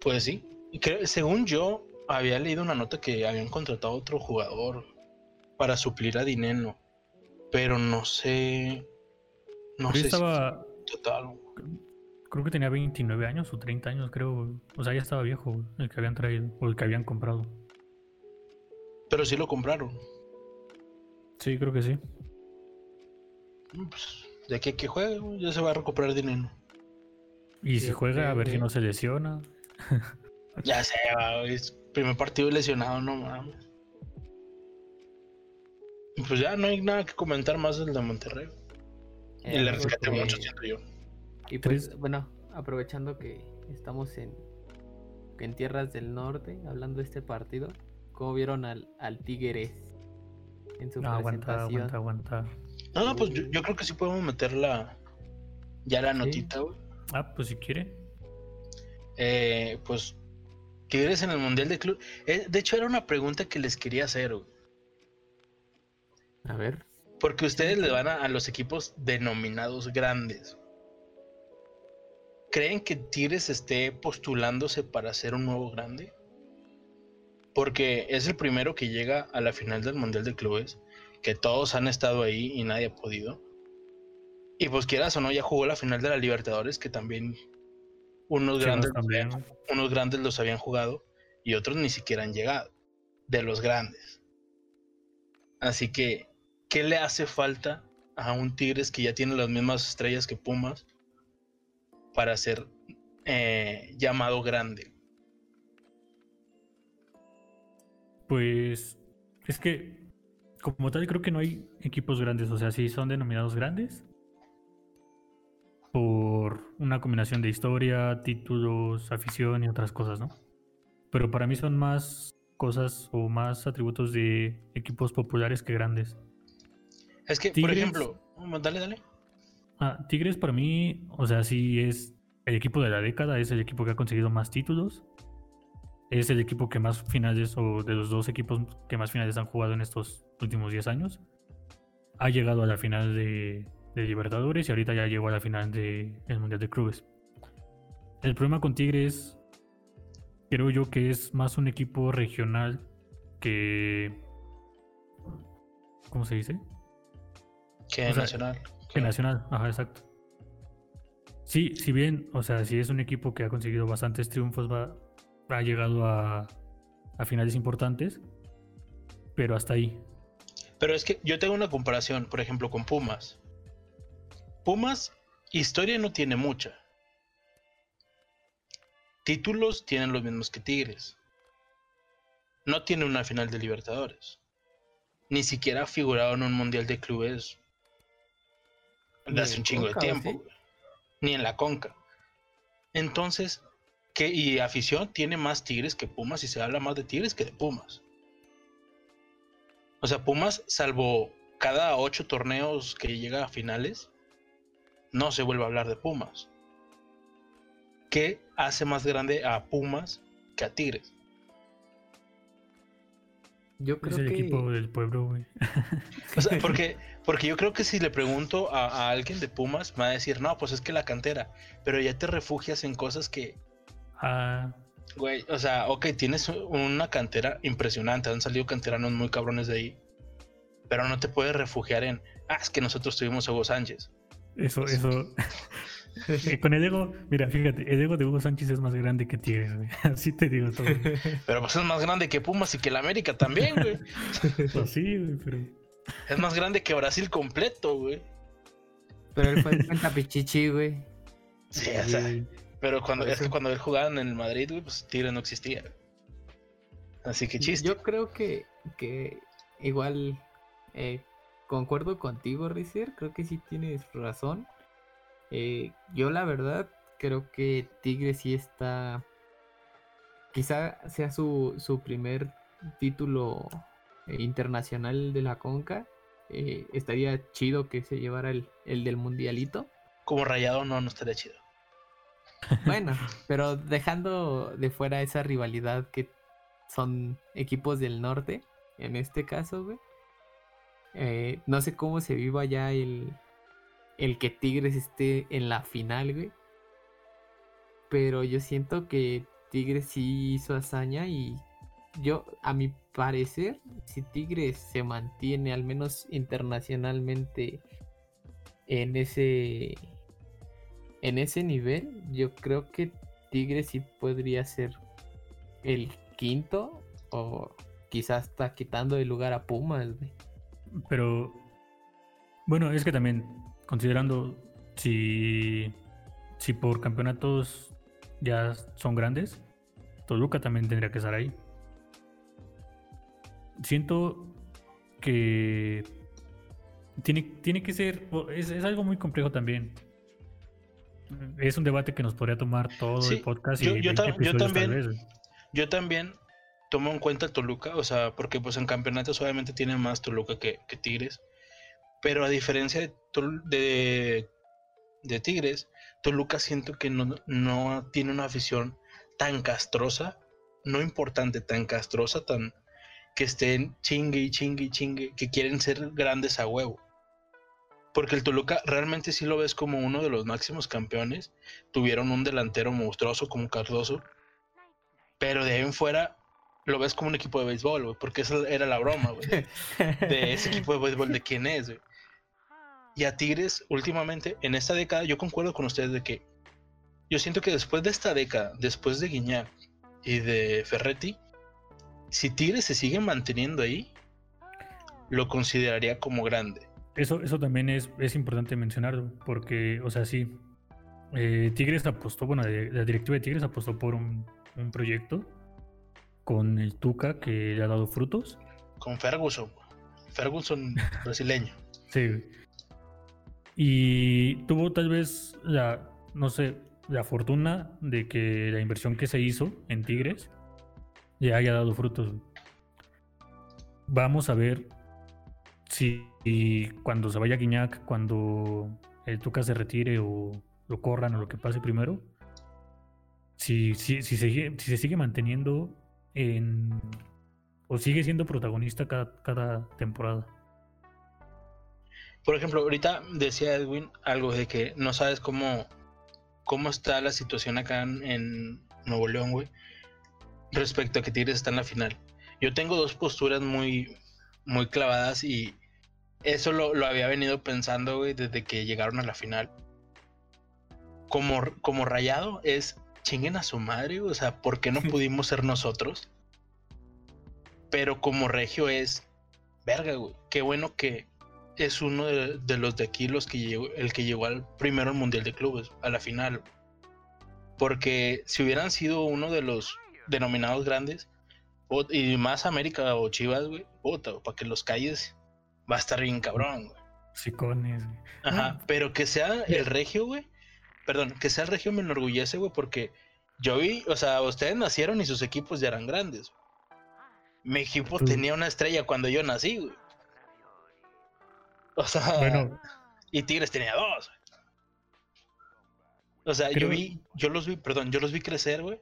Pues sí. Creo- según yo, había leído una nota que habían contratado a otro jugador. para suplir a Dineno. Pero no sé. No sé estaba, si total. Creo que tenía 29 años o 30 años, creo. O sea, ya estaba viejo el que habían traído o el que habían comprado. Pero sí lo compraron. Sí, creo que sí. Mm, Pues, de aquí a que juegue, ya se va a recuperar Dineno. Y Sí, si juega, a ver si no se lesiona. Ya se va, güey, es primer partido lesionado, no mames. Pues ya no hay nada que comentar más del de Monterrey. Y Eh, le amigo, rescaté mucho, siento yo. Y pues, Tres- bueno, aprovechando que estamos en, en tierras del norte, hablando de este partido, ¿cómo vieron al, al Tigres en su No, aguanta, presentación? aguanta, aguanta. No, no, pues yo, yo creo que sí podemos meter la. Ya la Sí. notita, güey. Ah, pues si quiere. Eh, pues. Tigres en el Mundial de Club. Eh, de hecho, era una pregunta que les quería hacer, güey. A ver, Porque ustedes le van a, a los equipos denominados grandes. ¿Creen que Tigres esté postulándose para ser un nuevo grande? Porque es el primero que llega a la final del Mundial de Clubes, que todos han estado ahí y nadie ha podido. Y pues quieras o no, ya jugó la final de la Libertadores, que también unos Sí, grandes, también. unos grandes los habían jugado y otros ni siquiera han llegado, de los grandes. Así que, ¿qué le hace falta a un Tigres que ya tiene las mismas estrellas que Pumas para ser eh, llamado grande? Pues es que como tal creo que no hay equipos grandes, o sea, sí son denominados grandes por una combinación de historia, títulos, afición y otras cosas, ¿no? Pero para mí son más cosas o más atributos de equipos populares que grandes. Es que, por ejemplo, dale, dale. Ah, Tigres para mí, o sea, sí es el equipo de la década, es el equipo que ha conseguido más títulos. Es el equipo que más finales, o de los dos equipos que más finales han jugado en estos últimos 10 años. Ha llegado a la final de, de Libertadores y ahorita ya llegó a la final del Mundial de Clubes. El problema con Tigres, creo yo que es más un equipo regional que... ¿Cómo se dice? Que O sea, Nacional. Que Nacional, ajá, exacto. Sí, si bien, o sea, si es un equipo que ha conseguido bastantes triunfos, va, ha llegado a, a finales importantes, pero hasta ahí. Pero es que yo tengo una comparación, por ejemplo, con Pumas. Pumas, historia no tiene mucha. Títulos tienen los mismos que Tigres. No tiene una final de Libertadores. Ni siquiera ha figurado en un Mundial de Clubes de hace un chingo de Conca, ¿o tiempo. sí? Ni en la Conca. Entonces. Y afición tiene más Tigres que Pumas y se habla más de Tigres que de Pumas. O sea, Pumas, salvo cada ocho torneos que llega a finales, no se vuelve a hablar de Pumas. ¿Qué hace más grande a Pumas que a Tigres? Yo creo es el que equipo del pueblo, güey. O sea, porque, porque yo creo que si le pregunto a, a alguien de Pumas, me va a decir, no, pues es que la cantera, pero ya te refugias en cosas que, Ah, güey, o sea, ok, tienes una cantera impresionante, han salido canteranos muy cabrones de ahí, pero no te puedes refugiar en, ah, es que nosotros tuvimos a Hugo Sánchez. eso, eso. Con el ego, mira, fíjate, el ego de Hugo Sánchez es más grande que Tigres, güey. Así te digo todo. Pero pues es más grande que Pumas y que el América también, güey. Pues sí, güey, pero. Es más grande que Brasil completo, güey. Pero él fue en cuenta pichichi, güey. Sí, o sea, pero cuando, es que cuando él jugaba en el Madrid, güey, pues Tigres no existía. Así que chiste. Yo creo que, que igual eh, concuerdo contigo, Rizer. Creo que sí tienes razón. Eh, yo la verdad creo que Tigre sí está... Quizá sea su, su primer título eh, internacional de la Conca. Eh, estaría chido que se llevara el, el del Mundialito. Como rayado no, no estaría chido. Bueno, pero dejando de fuera esa rivalidad que son equipos del norte, en este caso, güey. eh, no sé cómo se viva ya el, el que Tigres esté en la final, güey. Pero yo siento que Tigres sí hizo hazaña y yo, a mi parecer, si Tigres se mantiene al menos internacionalmente en ese en ese nivel, yo creo que Tigres sí podría ser el quinto o quizás está quitando el lugar a Pumas. güey. Pero bueno, es que también considerando si si por campeonatos ya son grandes, Toluca también tendría que estar ahí. Siento que tiene, tiene que ser, es, es algo muy complejo también. Es un debate que nos podría tomar todo Sí, el podcast. yo- y yo 20 tam- yo también. Yo también tomo en cuenta Toluca, o sea, porque pues en campeonatos obviamente tiene más Toluca que, que Tigres. Pero a diferencia de, de Tigres, Toluca siento que no, no tiene una afición tan castrosa, no importante, tan castrosa, tan que estén chingue y chingue y chingue, que quieren ser grandes a huevo. Porque el Toluca realmente sí lo ves como uno de los máximos campeones. Tuvieron un delantero monstruoso como Cardoso. Pero de ahí en fuera lo ves como un equipo de béisbol, güey. Porque esa era la broma, güey. De ese equipo de béisbol, de quién es, güey. Y a Tigres, últimamente, en esta década, yo concuerdo con ustedes de que yo siento que después de esta década, después de Guiñac y de Ferretti, si Tigres se sigue manteniendo ahí, lo consideraría como grande. Eso, eso también es, es importante mencionar, porque, o sea, sí, eh, Tigres apostó, bueno, la directiva de Tigres apostó por un, un proyecto con el Tuca que le ha dado frutos. Con Ferguson, Ferguson brasileño. Sí. Y tuvo tal vez la, no sé, la fortuna de que la inversión que se hizo en Tigres le haya dado frutos. Vamos a ver si cuando se vaya Guiñac, cuando el Tuca se retire o lo corran o lo que pase primero, si, si, sigue- si se sigue manteniendo en, o sigue siendo protagonista cada, cada temporada. Por ejemplo, ahorita decía Edwin algo de que no sabes cómo, cómo está la situación acá en, en Nuevo León, güey, respecto a que Tigres está en la final. Yo tengo dos posturas muy, muy clavadas y eso lo, lo había venido pensando, güey, desde que llegaron a la final. Como, como rayado es chinguen a su madre, güey, o sea, ¿por qué no pudimos ser nosotros? Pero como regio es, verga, güey, qué bueno que es uno de, de los de aquí los que llegó, el que llegó al primero al mundial de clubes, a la final. Porque si hubieran sido uno de los denominados grandes, y más América o Chivas, güey, puta, para que los calles va a estar bien cabrón, güey. Sicones. güey. Ajá, Ah. pero que sea el regio, güey. Perdón, que sea el regio me enorgullece, güey, porque yo vi, o sea, ustedes nacieron y sus equipos ya eran grandes. Mi equipo Tú- tenía una estrella cuando yo nací, güey. O sea, Bueno, y Tigres tenía dos. O sea, yo vi, yo los vi, perdón, yo los vi crecer, güey.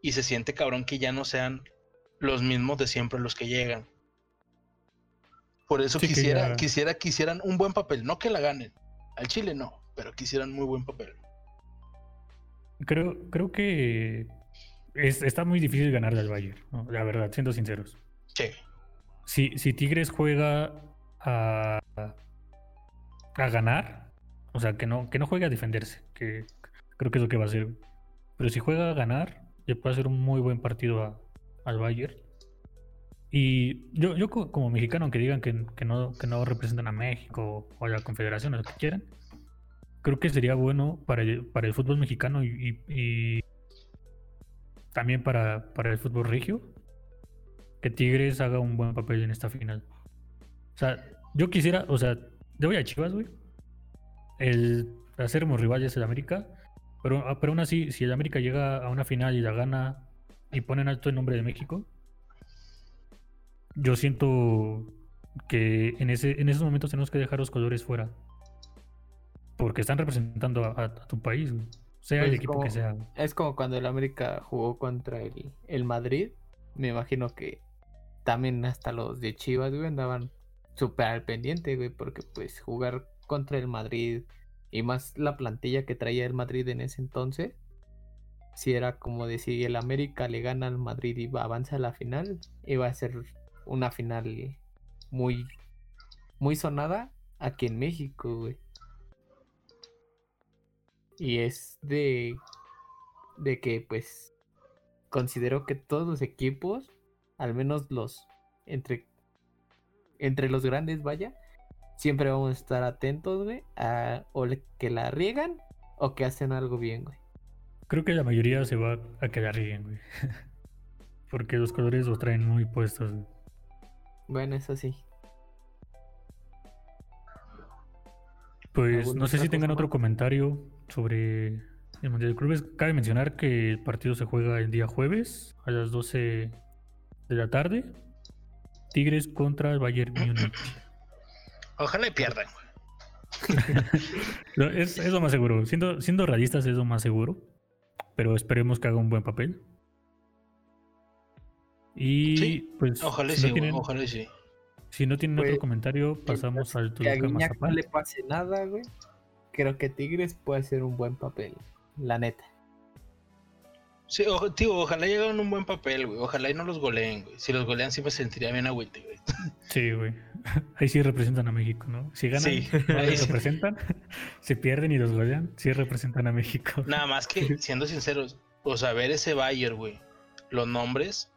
Y se siente cabrón que ya no sean los mismos de siempre los que llegan. Por eso Sí, que quisiera, quisiera que hicieran un buen papel, no que la ganen. Al Chile no, pero que hicieran muy buen papel. creo, creo que es- está muy difícil ganarle al Bayern, ¿no? la verdad, siendo sinceros. Sí. Si, si Tigres juega a, a ganar, o sea, que no, que no juegue a defenderse, que creo que es lo que va a hacer. Pero si juega a ganar, le puede hacer un muy buen partido a- al Bayern. Y yo, yo co- como mexicano, aunque digan que, que no, que no representan a México o a la Confederación o lo que quieran, creo que sería bueno para el, para el fútbol mexicano y también para, para el fútbol regio que Tigres haga un buen papel en esta final. O sea, yo quisiera, o sea, le voy a Chivas, güey. El hacernos rivales el América. Pero, ah, pero aún así, si el América llega a una final y la gana y ponen alto el nombre de México, yo siento que en, ese, en esos momentos tenemos que dejar los colores fuera. Porque están representando a, a- a tu país, güey. Sea el Pues equipo como- que sea. güey. Es como cuando el América jugó contra el, el Madrid. Me imagino que también hasta los de Chivas, güey, andaban súper al pendiente, güey, porque pues jugar contra el Madrid y más la plantilla que traía el Madrid en ese entonces, si era como decir el América le gana al Madrid y va- avanza a la final, iba a ser una final muy, muy sonada aquí en México, güey. Y es de, de que pues considero que todos los equipos, al menos los entre, entre los grandes, vaya, siempre vamos a estar atentos, güey, a o que la riegan o que hacen algo bien, güey. Creo que la mayoría se va a quedar bien, güey. Porque los colores los traen muy puestos, güey. Bueno, eso sí. Pues ¿Alguna no sé si tengan otro comentario sobre el Mundial de Clubes. Cabe mencionar que el partido se juega el día jueves a las 12 de la tarde. Tigres contra el Bayern Múnich. Ojalá y pierdan, güey. Es, es lo más seguro. Siendo, siendo realistas es lo más seguro. Pero esperemos que haga un buen papel. Y Sí, pues Ojalá si, sí, no güey, tienen, ojalá sí. si no tienen otro Pues, comentario, pasamos al Que a Toluca Guiñac no Mazapán. le pase nada, güey. Creo que Tigres puede hacer un buen papel. La neta. Sí, tío, ojalá hagan un buen papel, güey. Ojalá y no los goleen, güey. Si los golean sí me sentiría bien agüite, güey. Sí, güey. Ahí sí representan a México, ¿no? Si ganan, Sí, ahí sí. representan. Si pierden y los golean, sí representan a México. Nada más que, siendo sinceros, o sea, ver ese Bayer, güey. Los nombres,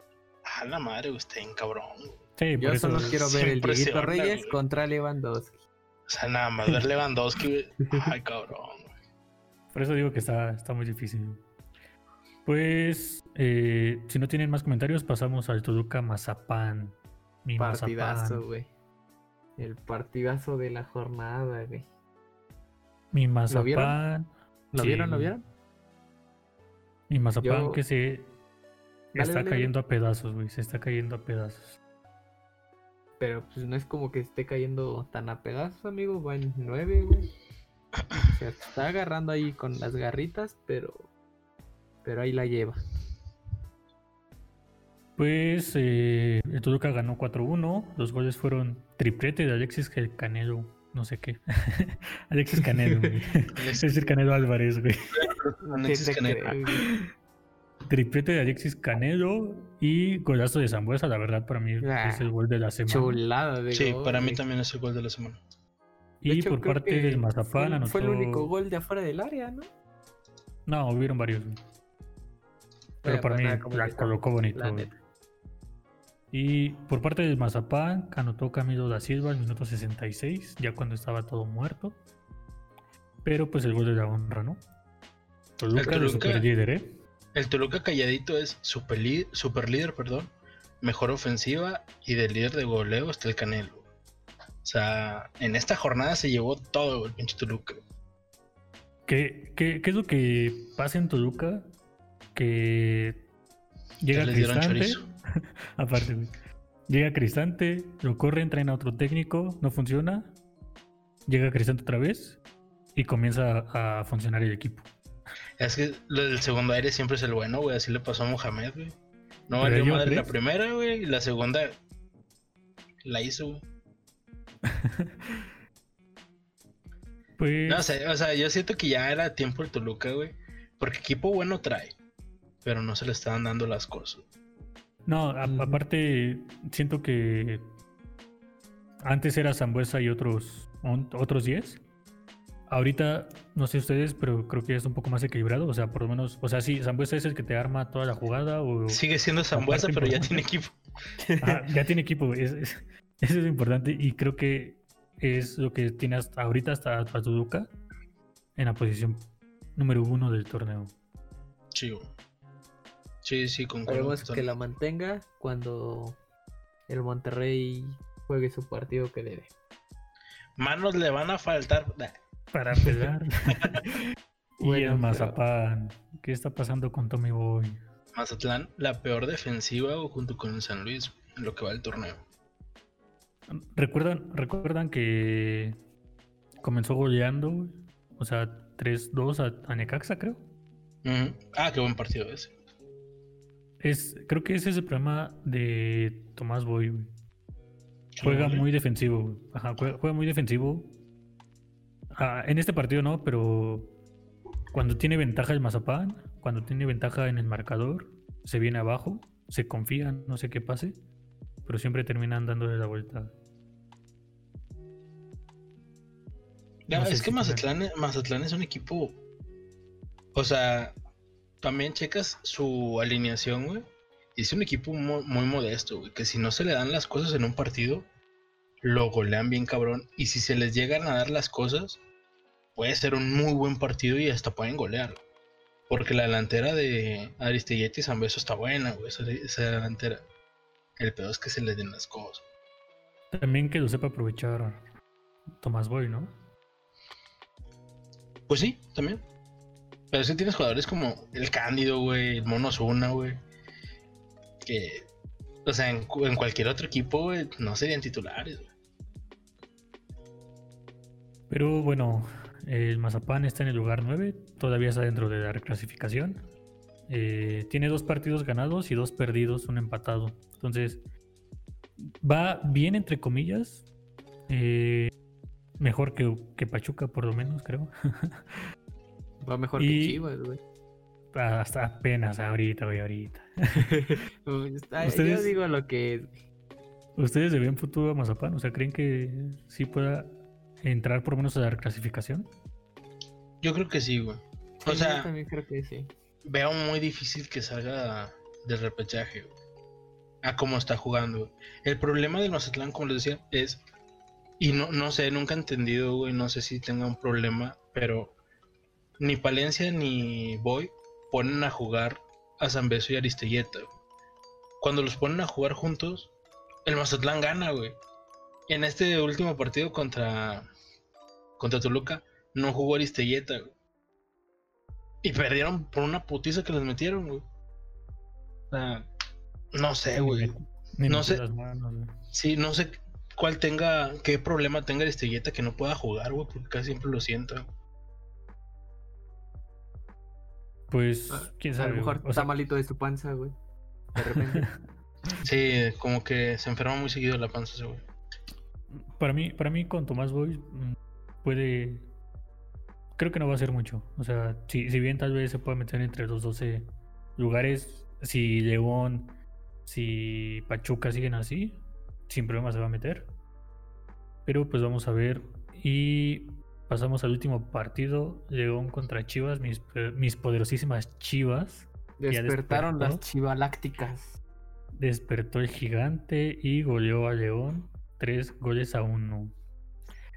a la madre, güey, está cabrón, güey. Sí, por Yo eso. solo quiero ver el Dieguito Reyes güey. contra Lewandowski. O sea, nada más ver Lewandowski, güey. Ay, cabrón, güey. Por eso digo que está, está muy difícil. Pues, eh, si no tienen más comentarios, pasamos al Toluca Mazapán. Mi Partidazo, güey. El partidazo de la jornada, güey. Mi? Mazapán. ¿Lo Sí, vieron? ¿Lo vieron? Mi Mazapán Yo- que se Dale, está dale, cayendo a pedazos, güey. Se está cayendo a pedazos. Pero pues no es como que esté cayendo tan a pedazos, amigo. Va en 9, güey. Se está agarrando ahí con las garritas, pero. Pero ahí la lleva. Pues eh, el Toluca ganó 4-1. Los goles fueron triplete de Alexis el Canelo. No sé qué. Alexis Canelo, güey. es decir, Canelo Álvarez, güey. Alexis ¿Qué te Canelo. Triplete de Alexis Canelo y golazo de Zambuesa. La verdad, para mí Ah, es el gol de la semana. Chulada de Sí, gol, para mí también es el gol de la semana. De Y hecho, por parte del Mazapán fue, anotó... fue el único gol de afuera del área, ¿no? No, hubieron varios. Pero para mí la colocó bonito. la. Y por parte del Mazapán, anotó Camilo da Silva al minuto 66, ya cuando estaba todo muerto. Pero pues el gol de la honra, ¿no? Toluca, de Toluca- super líder, ¿eh? El Toluca calladito es super, super líder, perdón. Mejor ofensiva y del líder de goleo está el Canelo. O sea, en esta jornada se llevó todo el pinche Toluca. ¿Qué, qué, qué es lo que pasa en Toluca? Que llega Cristante, aparte, güey. Llega Cristante, lo corren, traen a otro técnico, no funciona. Llega Cristante otra vez y comienza a funcionar el equipo. Es que lo del segundo aire siempre es el bueno, güey. Así le pasó a Mohamed, güey. No valió madre la primera, güey. Y la segunda la hizo, güey. Pues No sé, o sea, yo siento que ya era tiempo el Toluca, güey. Porque equipo bueno trae. Pero no se le estaban dando las cosas. No, a- aparte siento que antes era Zambuesa y otros on- otros 10. Ahorita, no sé ustedes, pero creo que es un poco más equilibrado. O sea, por lo menos, o sea, sí, Zambuesa es el que te arma toda la jugada. O, Sigue siendo Zambuesa, pero ya tiene equipo. Ah, ya tiene equipo, güey, es- es- eso es importante. Y creo que es lo que tiene hasta ahorita hasta a Toluca en la posición número uno del torneo. Sí, güey. Sí, sí, concuerdo. Esperemos que la mantenga cuando el Monterrey juegue su partido que debe. Manos le van a faltar. Para empezar. y Bueno, el pero- Mazapán. ¿Qué está pasando con Tommy Boy? Mazatlán, la peor defensiva güey, junto con el San Luis en lo que va del torneo. ¿Recuerdan, ¿Recuerdan que comenzó goleando? O sea, 3-2 a, a Necaxa, creo. Ah, qué buen partido ese. Es, creo que ese es el problema de Tomás Boy. güey. Juega muy defensivo. güey. Ajá, juega, juega muy defensivo. Ah, en este partido no, pero cuando tiene ventaja el Mazapán, cuando tiene ventaja en el marcador, se viene abajo, se confía, no sé qué pase, pero siempre terminan dándole la vuelta. Ya, No sé es que Mazatlán, Mazatlán es un equipo. O sea, también checas su alineación, güey. Y es un equipo mu- muy, modesto, güey. Que si no se le dan las cosas en un partido, lo golean bien cabrón. Y si se les llegan a dar las cosas, puede ser un muy buen partido y hasta pueden golear. Porque la delantera de Aristelleta y Zambeso está buena, güey. Esa, esa delantera. El peor es que se les den las cosas. También que lo sepa aprovechar Tomás Boy, ¿no? Pues sí, también. Pero sí tienes jugadores como el Cándido, güey, el Mono Zuna, güey. Que, o sea, en, cu- en cualquier otro equipo, güey, no serían titulares, güey. Pero bueno, el Mazapán está en el lugar 9, todavía está dentro de la reclasificación. Eh, tiene dos partidos ganados y dos perdidos, un empatado. Entonces, va bien entre comillas. eh, mejor que, que Pachuca, por lo menos, creo. Va mejor Y- que Chivas, güey. Hasta apenas ahorita, güey, ahorita. Pues, está- Yo Ustedes- digo lo que es. ¿Ustedes le ven futuro a Mazapán? O sea, ¿creen que sí pueda entrar por lo menos a la reclasificación? Yo creo que sí, güey. O Sí, sea- yo también creo que sí. Veo muy difícil que salga del repechaje, güey. A cómo está jugando, güey. El problema del Mazatlán, como les decía, es. Y no, no sé, nunca he entendido, güey. No sé si tenga un problema, pero ni Palencia ni Boy ponen a jugar a Zambeso y Aristelleta. güey. Cuando los ponen a jugar juntos, el Mazatlán gana, güey. En este último partido contra, contra Toluca, no jugó Aristelleta, güey. Y perdieron por una putiza que les metieron, güey. O sea, no sé, güey. Ni No sé. las manos, güey. Sí, no sé cuál tenga, qué problema tenga Aristelleta que no pueda jugar, güey, porque casi siempre lo siento. Pues, quién A sabe. lo mejor. O está malito de su panza, güey. De repente. Sí, como que se enferma muy seguido la panza ese güey. para mí, para mí con Tomás Boy mm, puede. Creo que no va a ser mucho. O sea, si, si bien tal vez se puede meter entre los 12 lugares, si León, si Pachuca siguen así, sin problema se va a meter. Pero pues vamos a ver. Y pasamos al último partido: León contra Chivas, mis, eh, mis poderosísimas Chivas. Despertaron las chivalácticas. Despertó el gigante y goleó a León. Tres goles a uno.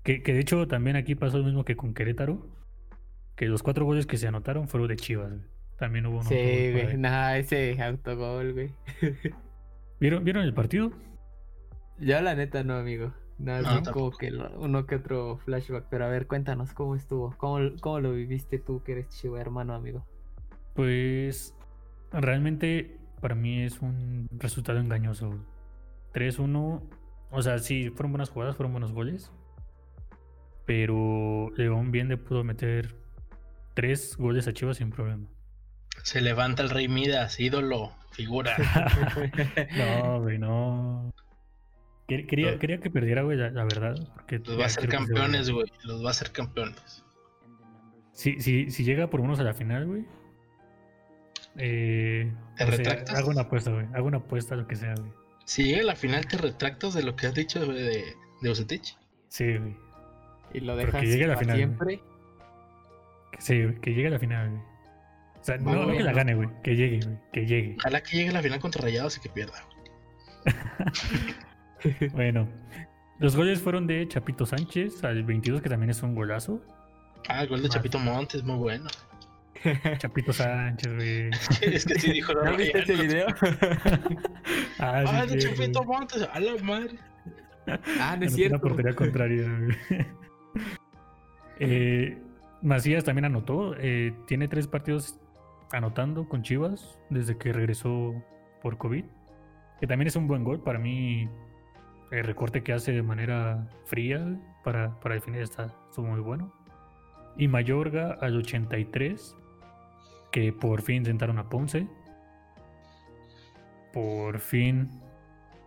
Que, que de hecho también aquí pasó lo mismo que con Querétaro. Que los cuatro goles que se anotaron fueron de Chivas. güey. También hubo un Sí, güey. Nada, ese autogol, güey. ¿Vieron, ¿Vieron el partido? Ya la neta no, amigo. Nada, No, como que uno que otro flashback. Pero a ver, cuéntanos cómo estuvo. ¿Cómo, cómo lo viviste tú que eres chivo hermano, amigo? Pues realmente para mí es un resultado engañoso. güey. 3-1. O sea, sí, fueron buenas jugadas, fueron buenos goles. Pero León bien le pudo meter tres goles a Chivas sin problema. Se levanta el Rey Midas, ídolo, figura. No, güey, no. Quer- Quería, quería que perdiera, güey, la, la verdad. Porque Los va a hacer quiero que se campeones, güey. Los va a hacer campeones. Si, si, si llega por unos a la final, güey. Eh, ¿Te no sé, retractas? hago una apuesta, güey. Hago una apuesta, lo que sea, güey. Si llega a la final, te retractas de lo que has dicho güey, de, de. Sí, güey. y lo dejas que llegue a la para final, güey. siempre. Que, sí, güey, que llegue a la final, güey. O sea, no, no que la gane, güey. Que llegue, güey. Que llegue. Ojalá que llegue a la final contra Rayados y que pierda. güey. Bueno. Los goles fueron de Chapito Sánchez al 22, que también es un golazo. Ah, el gol de Más. Chapito Montes, muy bueno. Chapito Sánchez, güey. es que sí dijo ¿No viste ese video? Ah, Ah, sí, de Chapito güey. Montes, a la madre. ah, no es la cierto. portería contraria. güey. Eh, Macías también anotó. eh, tiene tres partidos anotando con Chivas desde que regresó por COVID. Que también es un buen gol. Para mí, el recorte que hace de manera fría para, para definir está estuvo muy bueno. Y Mayorga al 83, que por fin sentaron a Ponce. Por fin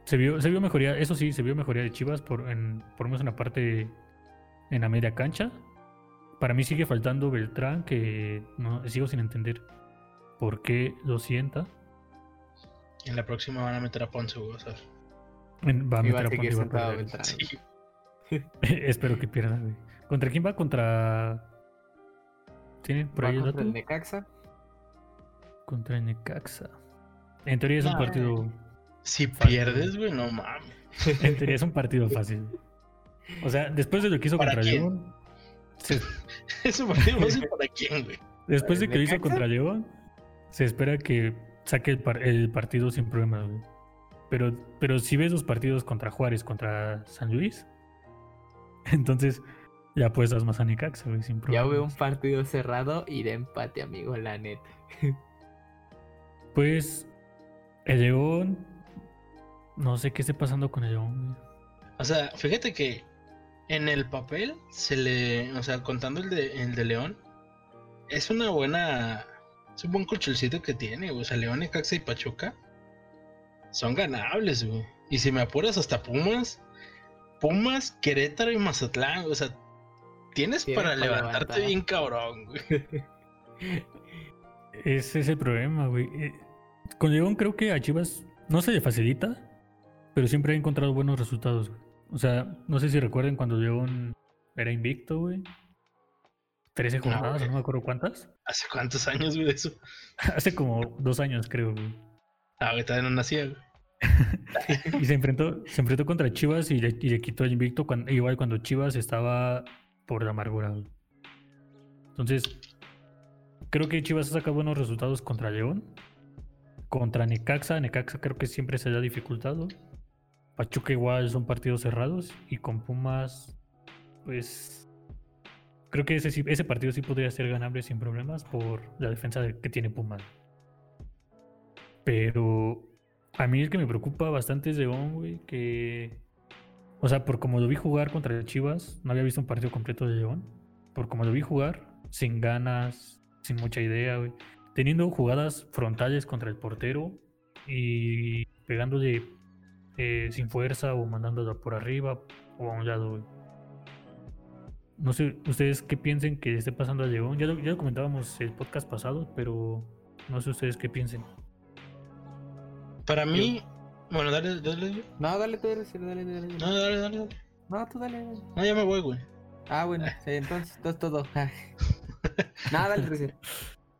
se vio, se vio mejoría, eso sí, se vio mejoría de Chivas por, en, por lo menos una parte en la media cancha. Para mí sigue faltando Beltrán, que no sigo sin entender por qué lo sienta. En la próxima van a meter a Ponce, ver. En- Va a meter a a seguir Ponte y va a sentado perder. Beltrán. Sí. Espero que pierda, güey. ¿Contra quién va? Contra. ¿Tienen por Va ahí el contra dato? el Necaxa. Contra el Necaxa. En teoría es un Nah. partido. Si Fácil. pierdes, güey, no mames. En teoría es un partido fácil. O sea, después de lo que hizo ¿Para contra quién? León. se- Es un partido fácil para quién, güey. después de ¿El que lo hizo contra León, se espera que saque el, par- el partido sin problemas, güey. Pero, pero si ves los partidos contra Juárez, contra San Luis, entonces ya apuestas más a Necaxa, güey, sin Ya problemas. veo un partido cerrado y de empate, amigo, la neta. Pues el León. No sé qué esté pasando con el León, güey. O sea, fíjate que en el papel se le. O sea, contando el de, el de León, es una buena. Es un buen colchoncito que tiene. O sea, León, Necaxa y Pachuca son ganables, güey. Y si me apuras hasta Pumas, Pumas, Querétaro y Mazatlán, o sea, tienes Tiene para para levantarte levantar. bien cabrón, güey. Ese es el problema, güey. Eh, Con León creo que a Chivas no se le facilita, pero siempre ha encontrado buenos resultados, güey. O sea, no sé si recuerden cuando León era invicto, güey. 13 No, jornadas, güey. no me acuerdo cuántas. ¿Hace cuántos años, güey, de eso? Hace como dos años, creo, güey. Ah, güey, todavía no nacía. Y se enfrentó, se enfrentó contra Chivas y le, quitó el invicto igual cuando Chivas estaba por la amargura. Entonces, creo que Chivas ha sacado buenos resultados contra León. Contra Necaxa, Necaxa creo que siempre se le ha dificultado. Pachuca igual son partidos cerrados. Y con Pumas, pues creo que ese, partido sí podría ser ganable sin problemas por la defensa de- que tiene Pumas. Pero a mí el que me preocupa bastante es León, güey, que... O sea, por como lo vi jugar contra el Chivas, no había visto un partido completo de León. Por como lo vi jugar, sin ganas, sin mucha idea, güey. Teniendo jugadas frontales contra el portero y pegándole eh, sin fuerza o mandándola por arriba o a un lado, güey. No sé, ustedes qué piensen que esté pasando a León. Ya ya lo comentábamos el podcast pasado, pero no sé ustedes qué piensen. Para mí. Bueno, dale, dale. No, dale, tú dale, dale, dale, dale. No, dale, dale, dale. No, tú dale, dale. No, ya me voy, güey. Ah, bueno, entonces, entonces todo. Nada, dale, Cristian.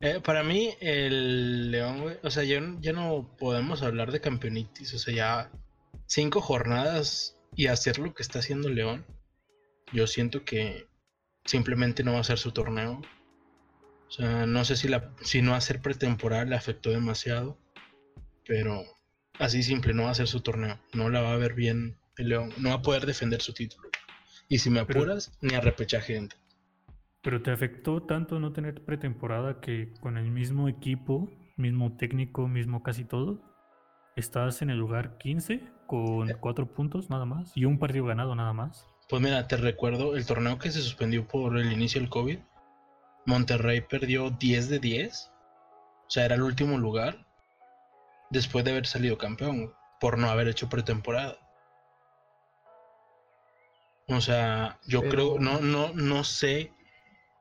Eh, para mí, el León, güey, o sea, ya, ya no podemos hablar de campeonitis, o sea, ya cinco jornadas y hacer lo que está haciendo León, yo siento que simplemente no va a ser su torneo. O sea, no sé si, la, si no hacer pretemporada le afectó demasiado, pero así simple, no va a ser su torneo, no la va a ver bien el León, no va a poder defender su título. Y si me Pero- apuras, ni a repechaje entra. Pero te afectó tanto no tener pretemporada que con el mismo equipo, mismo técnico, mismo casi todo, estás en el lugar 15 con Eh. cuatro puntos nada más y un partido ganado nada más. Pues mira, te recuerdo el torneo que se suspendió por el inicio del COVID. Monterrey perdió 10 de 10. O sea, era el último lugar. Después de haber salido campeón, por no haber hecho pretemporada. O sea, yo Pero- creo, no, no, no sé,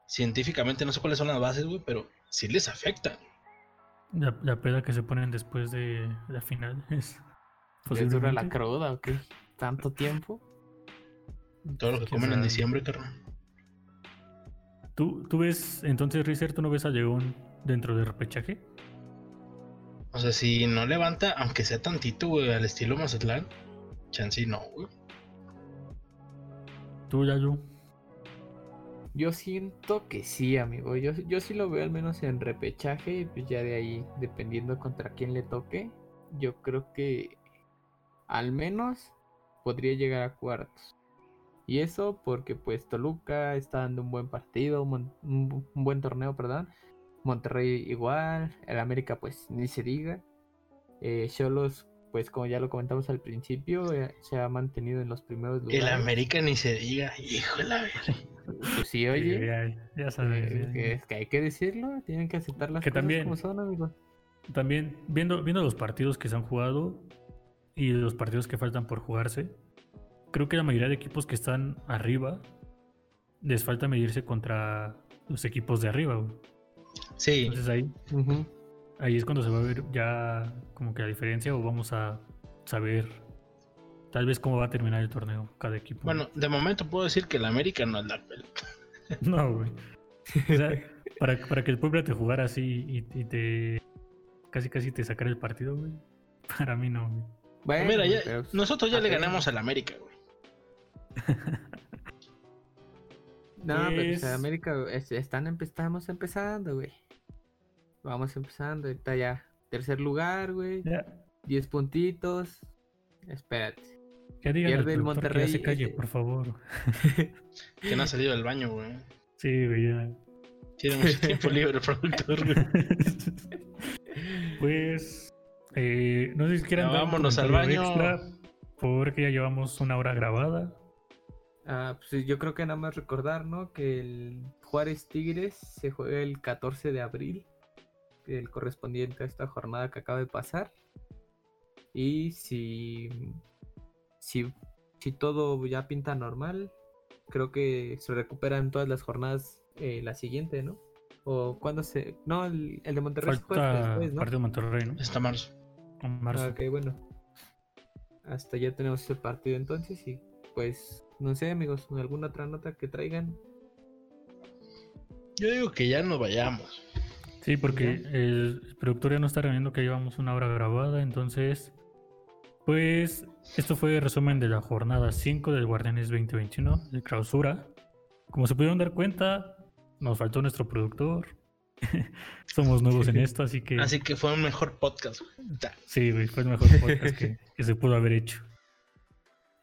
científicamente no sé cuáles son las bases, güey, pero sí les afecta. La, la peda que se ponen después de la final es ¿Les dura la cruda o qué? ¿Tanto tiempo? Todo lo que comen en diciembre, carnal. ¿Tú, tú ves, entonces, Rizer, tú no ves a León dentro del repechaje? O sea, si no levanta, aunque sea tantito, güey, al estilo Mazatlán, chance no, güey. Tú, Yayo. Yo siento que sí, amigo. Yo, yo sí lo veo al menos en repechaje. y Pues ya de ahí, dependiendo contra quién le toque, yo creo que al menos podría llegar a cuartos. Y eso porque pues Toluca está dando un buen partido, un, un buen torneo, perdón. Monterrey igual, el América pues ni se diga. Eh, Cholos, pues como ya lo comentamos al principio, eh, se ha mantenido en los primeros lugares. El América ni se diga, hijo de la verga. Pues sí, oye. Ya, ya sabes. Eh, ya- que, es que hay que decirlo, tienen que aceptar las Que cosas también- como son, amigo. También, viendo, viendo los partidos que se han jugado y los partidos que faltan por jugarse, creo que la mayoría de equipos que están arriba les falta medirse contra los equipos de arriba. güey. Sí, Entonces ahí, ahí es cuando se va a ver ya como que la diferencia o vamos a saber tal vez cómo va a terminar el torneo cada equipo. Bueno, de momento puedo decir que el América no es la pelota. No, güey. O sea, para, para que el Puebla te jugara así y, y te casi casi te sacara el partido, güey. Para mí no, güey. Bueno, Mira, ya- pero- nosotros ya le ganamos al América, güey. No, pero pues, Pues- América es- están empe- estamos empezando, güey. Vamos empezando, ahorita ya. Tercer lugar, güey. Ya, 10 puntitos. Espérate. digan al Pierde el que ya se Monterrey, calle, este- por favor. Que no ha salido del baño, güey. Sí, güey, ya. Tiene mucho tiempo libre el productor, güey. pues, eh, no sé si dar un vámonos al baño. extra, porque ya llevamos una hora grabada. Ah, pues yo creo que nada más recordar, ¿no? Que el Juárez Tigres se juega el 14 de abril, el correspondiente a esta jornada que acaba de pasar. Y si, si, si todo ya pinta normal, creo que se recuperan todas las jornadas eh, la siguiente, ¿no? O cuando se... No, el, el de Monterrey Falta después, ¿no? partido de Monterrey, ¿no? Está marzo. En marzo. Ah, ok, bueno. Hasta ya tenemos ese partido entonces y pues no sé amigos, alguna otra nota que traigan. Yo digo que ya nos vayamos. Sí, porque el productor ya no está reuniendo que llevamos una hora grabada, entonces, pues, esto fue el resumen de la jornada 5 del Guardianes 2021 de clausura. Como se pudieron dar cuenta, nos faltó nuestro productor. Somos nuevos en esto, así que Así que fue un mejor podcast, sí, güey, fue el mejor podcast que, que se pudo haber hecho.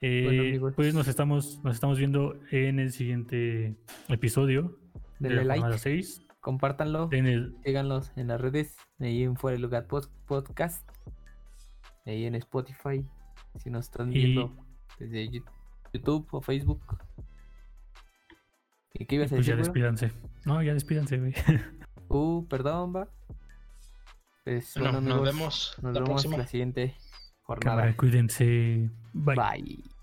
Eh, Bueno, amigos. pues nos estamos, nos estamos viendo en el siguiente episodio de la like, jornada 6. Compártanlo, En el, síganlos en las redes, ahí en Fuera del Lugar Pod- Podcast, ahí en Spotify, si nos están Y- viendo desde YouTube o Facebook. ¿Y qué ibas a pues ya decir, despídanse. No, ya despídanse, güey. Uh, perdón, va. Pues Bueno, bueno, nos vemos nos la vemos próxima. la siguiente jornada. Cámara, cuídense. Bye. Bye.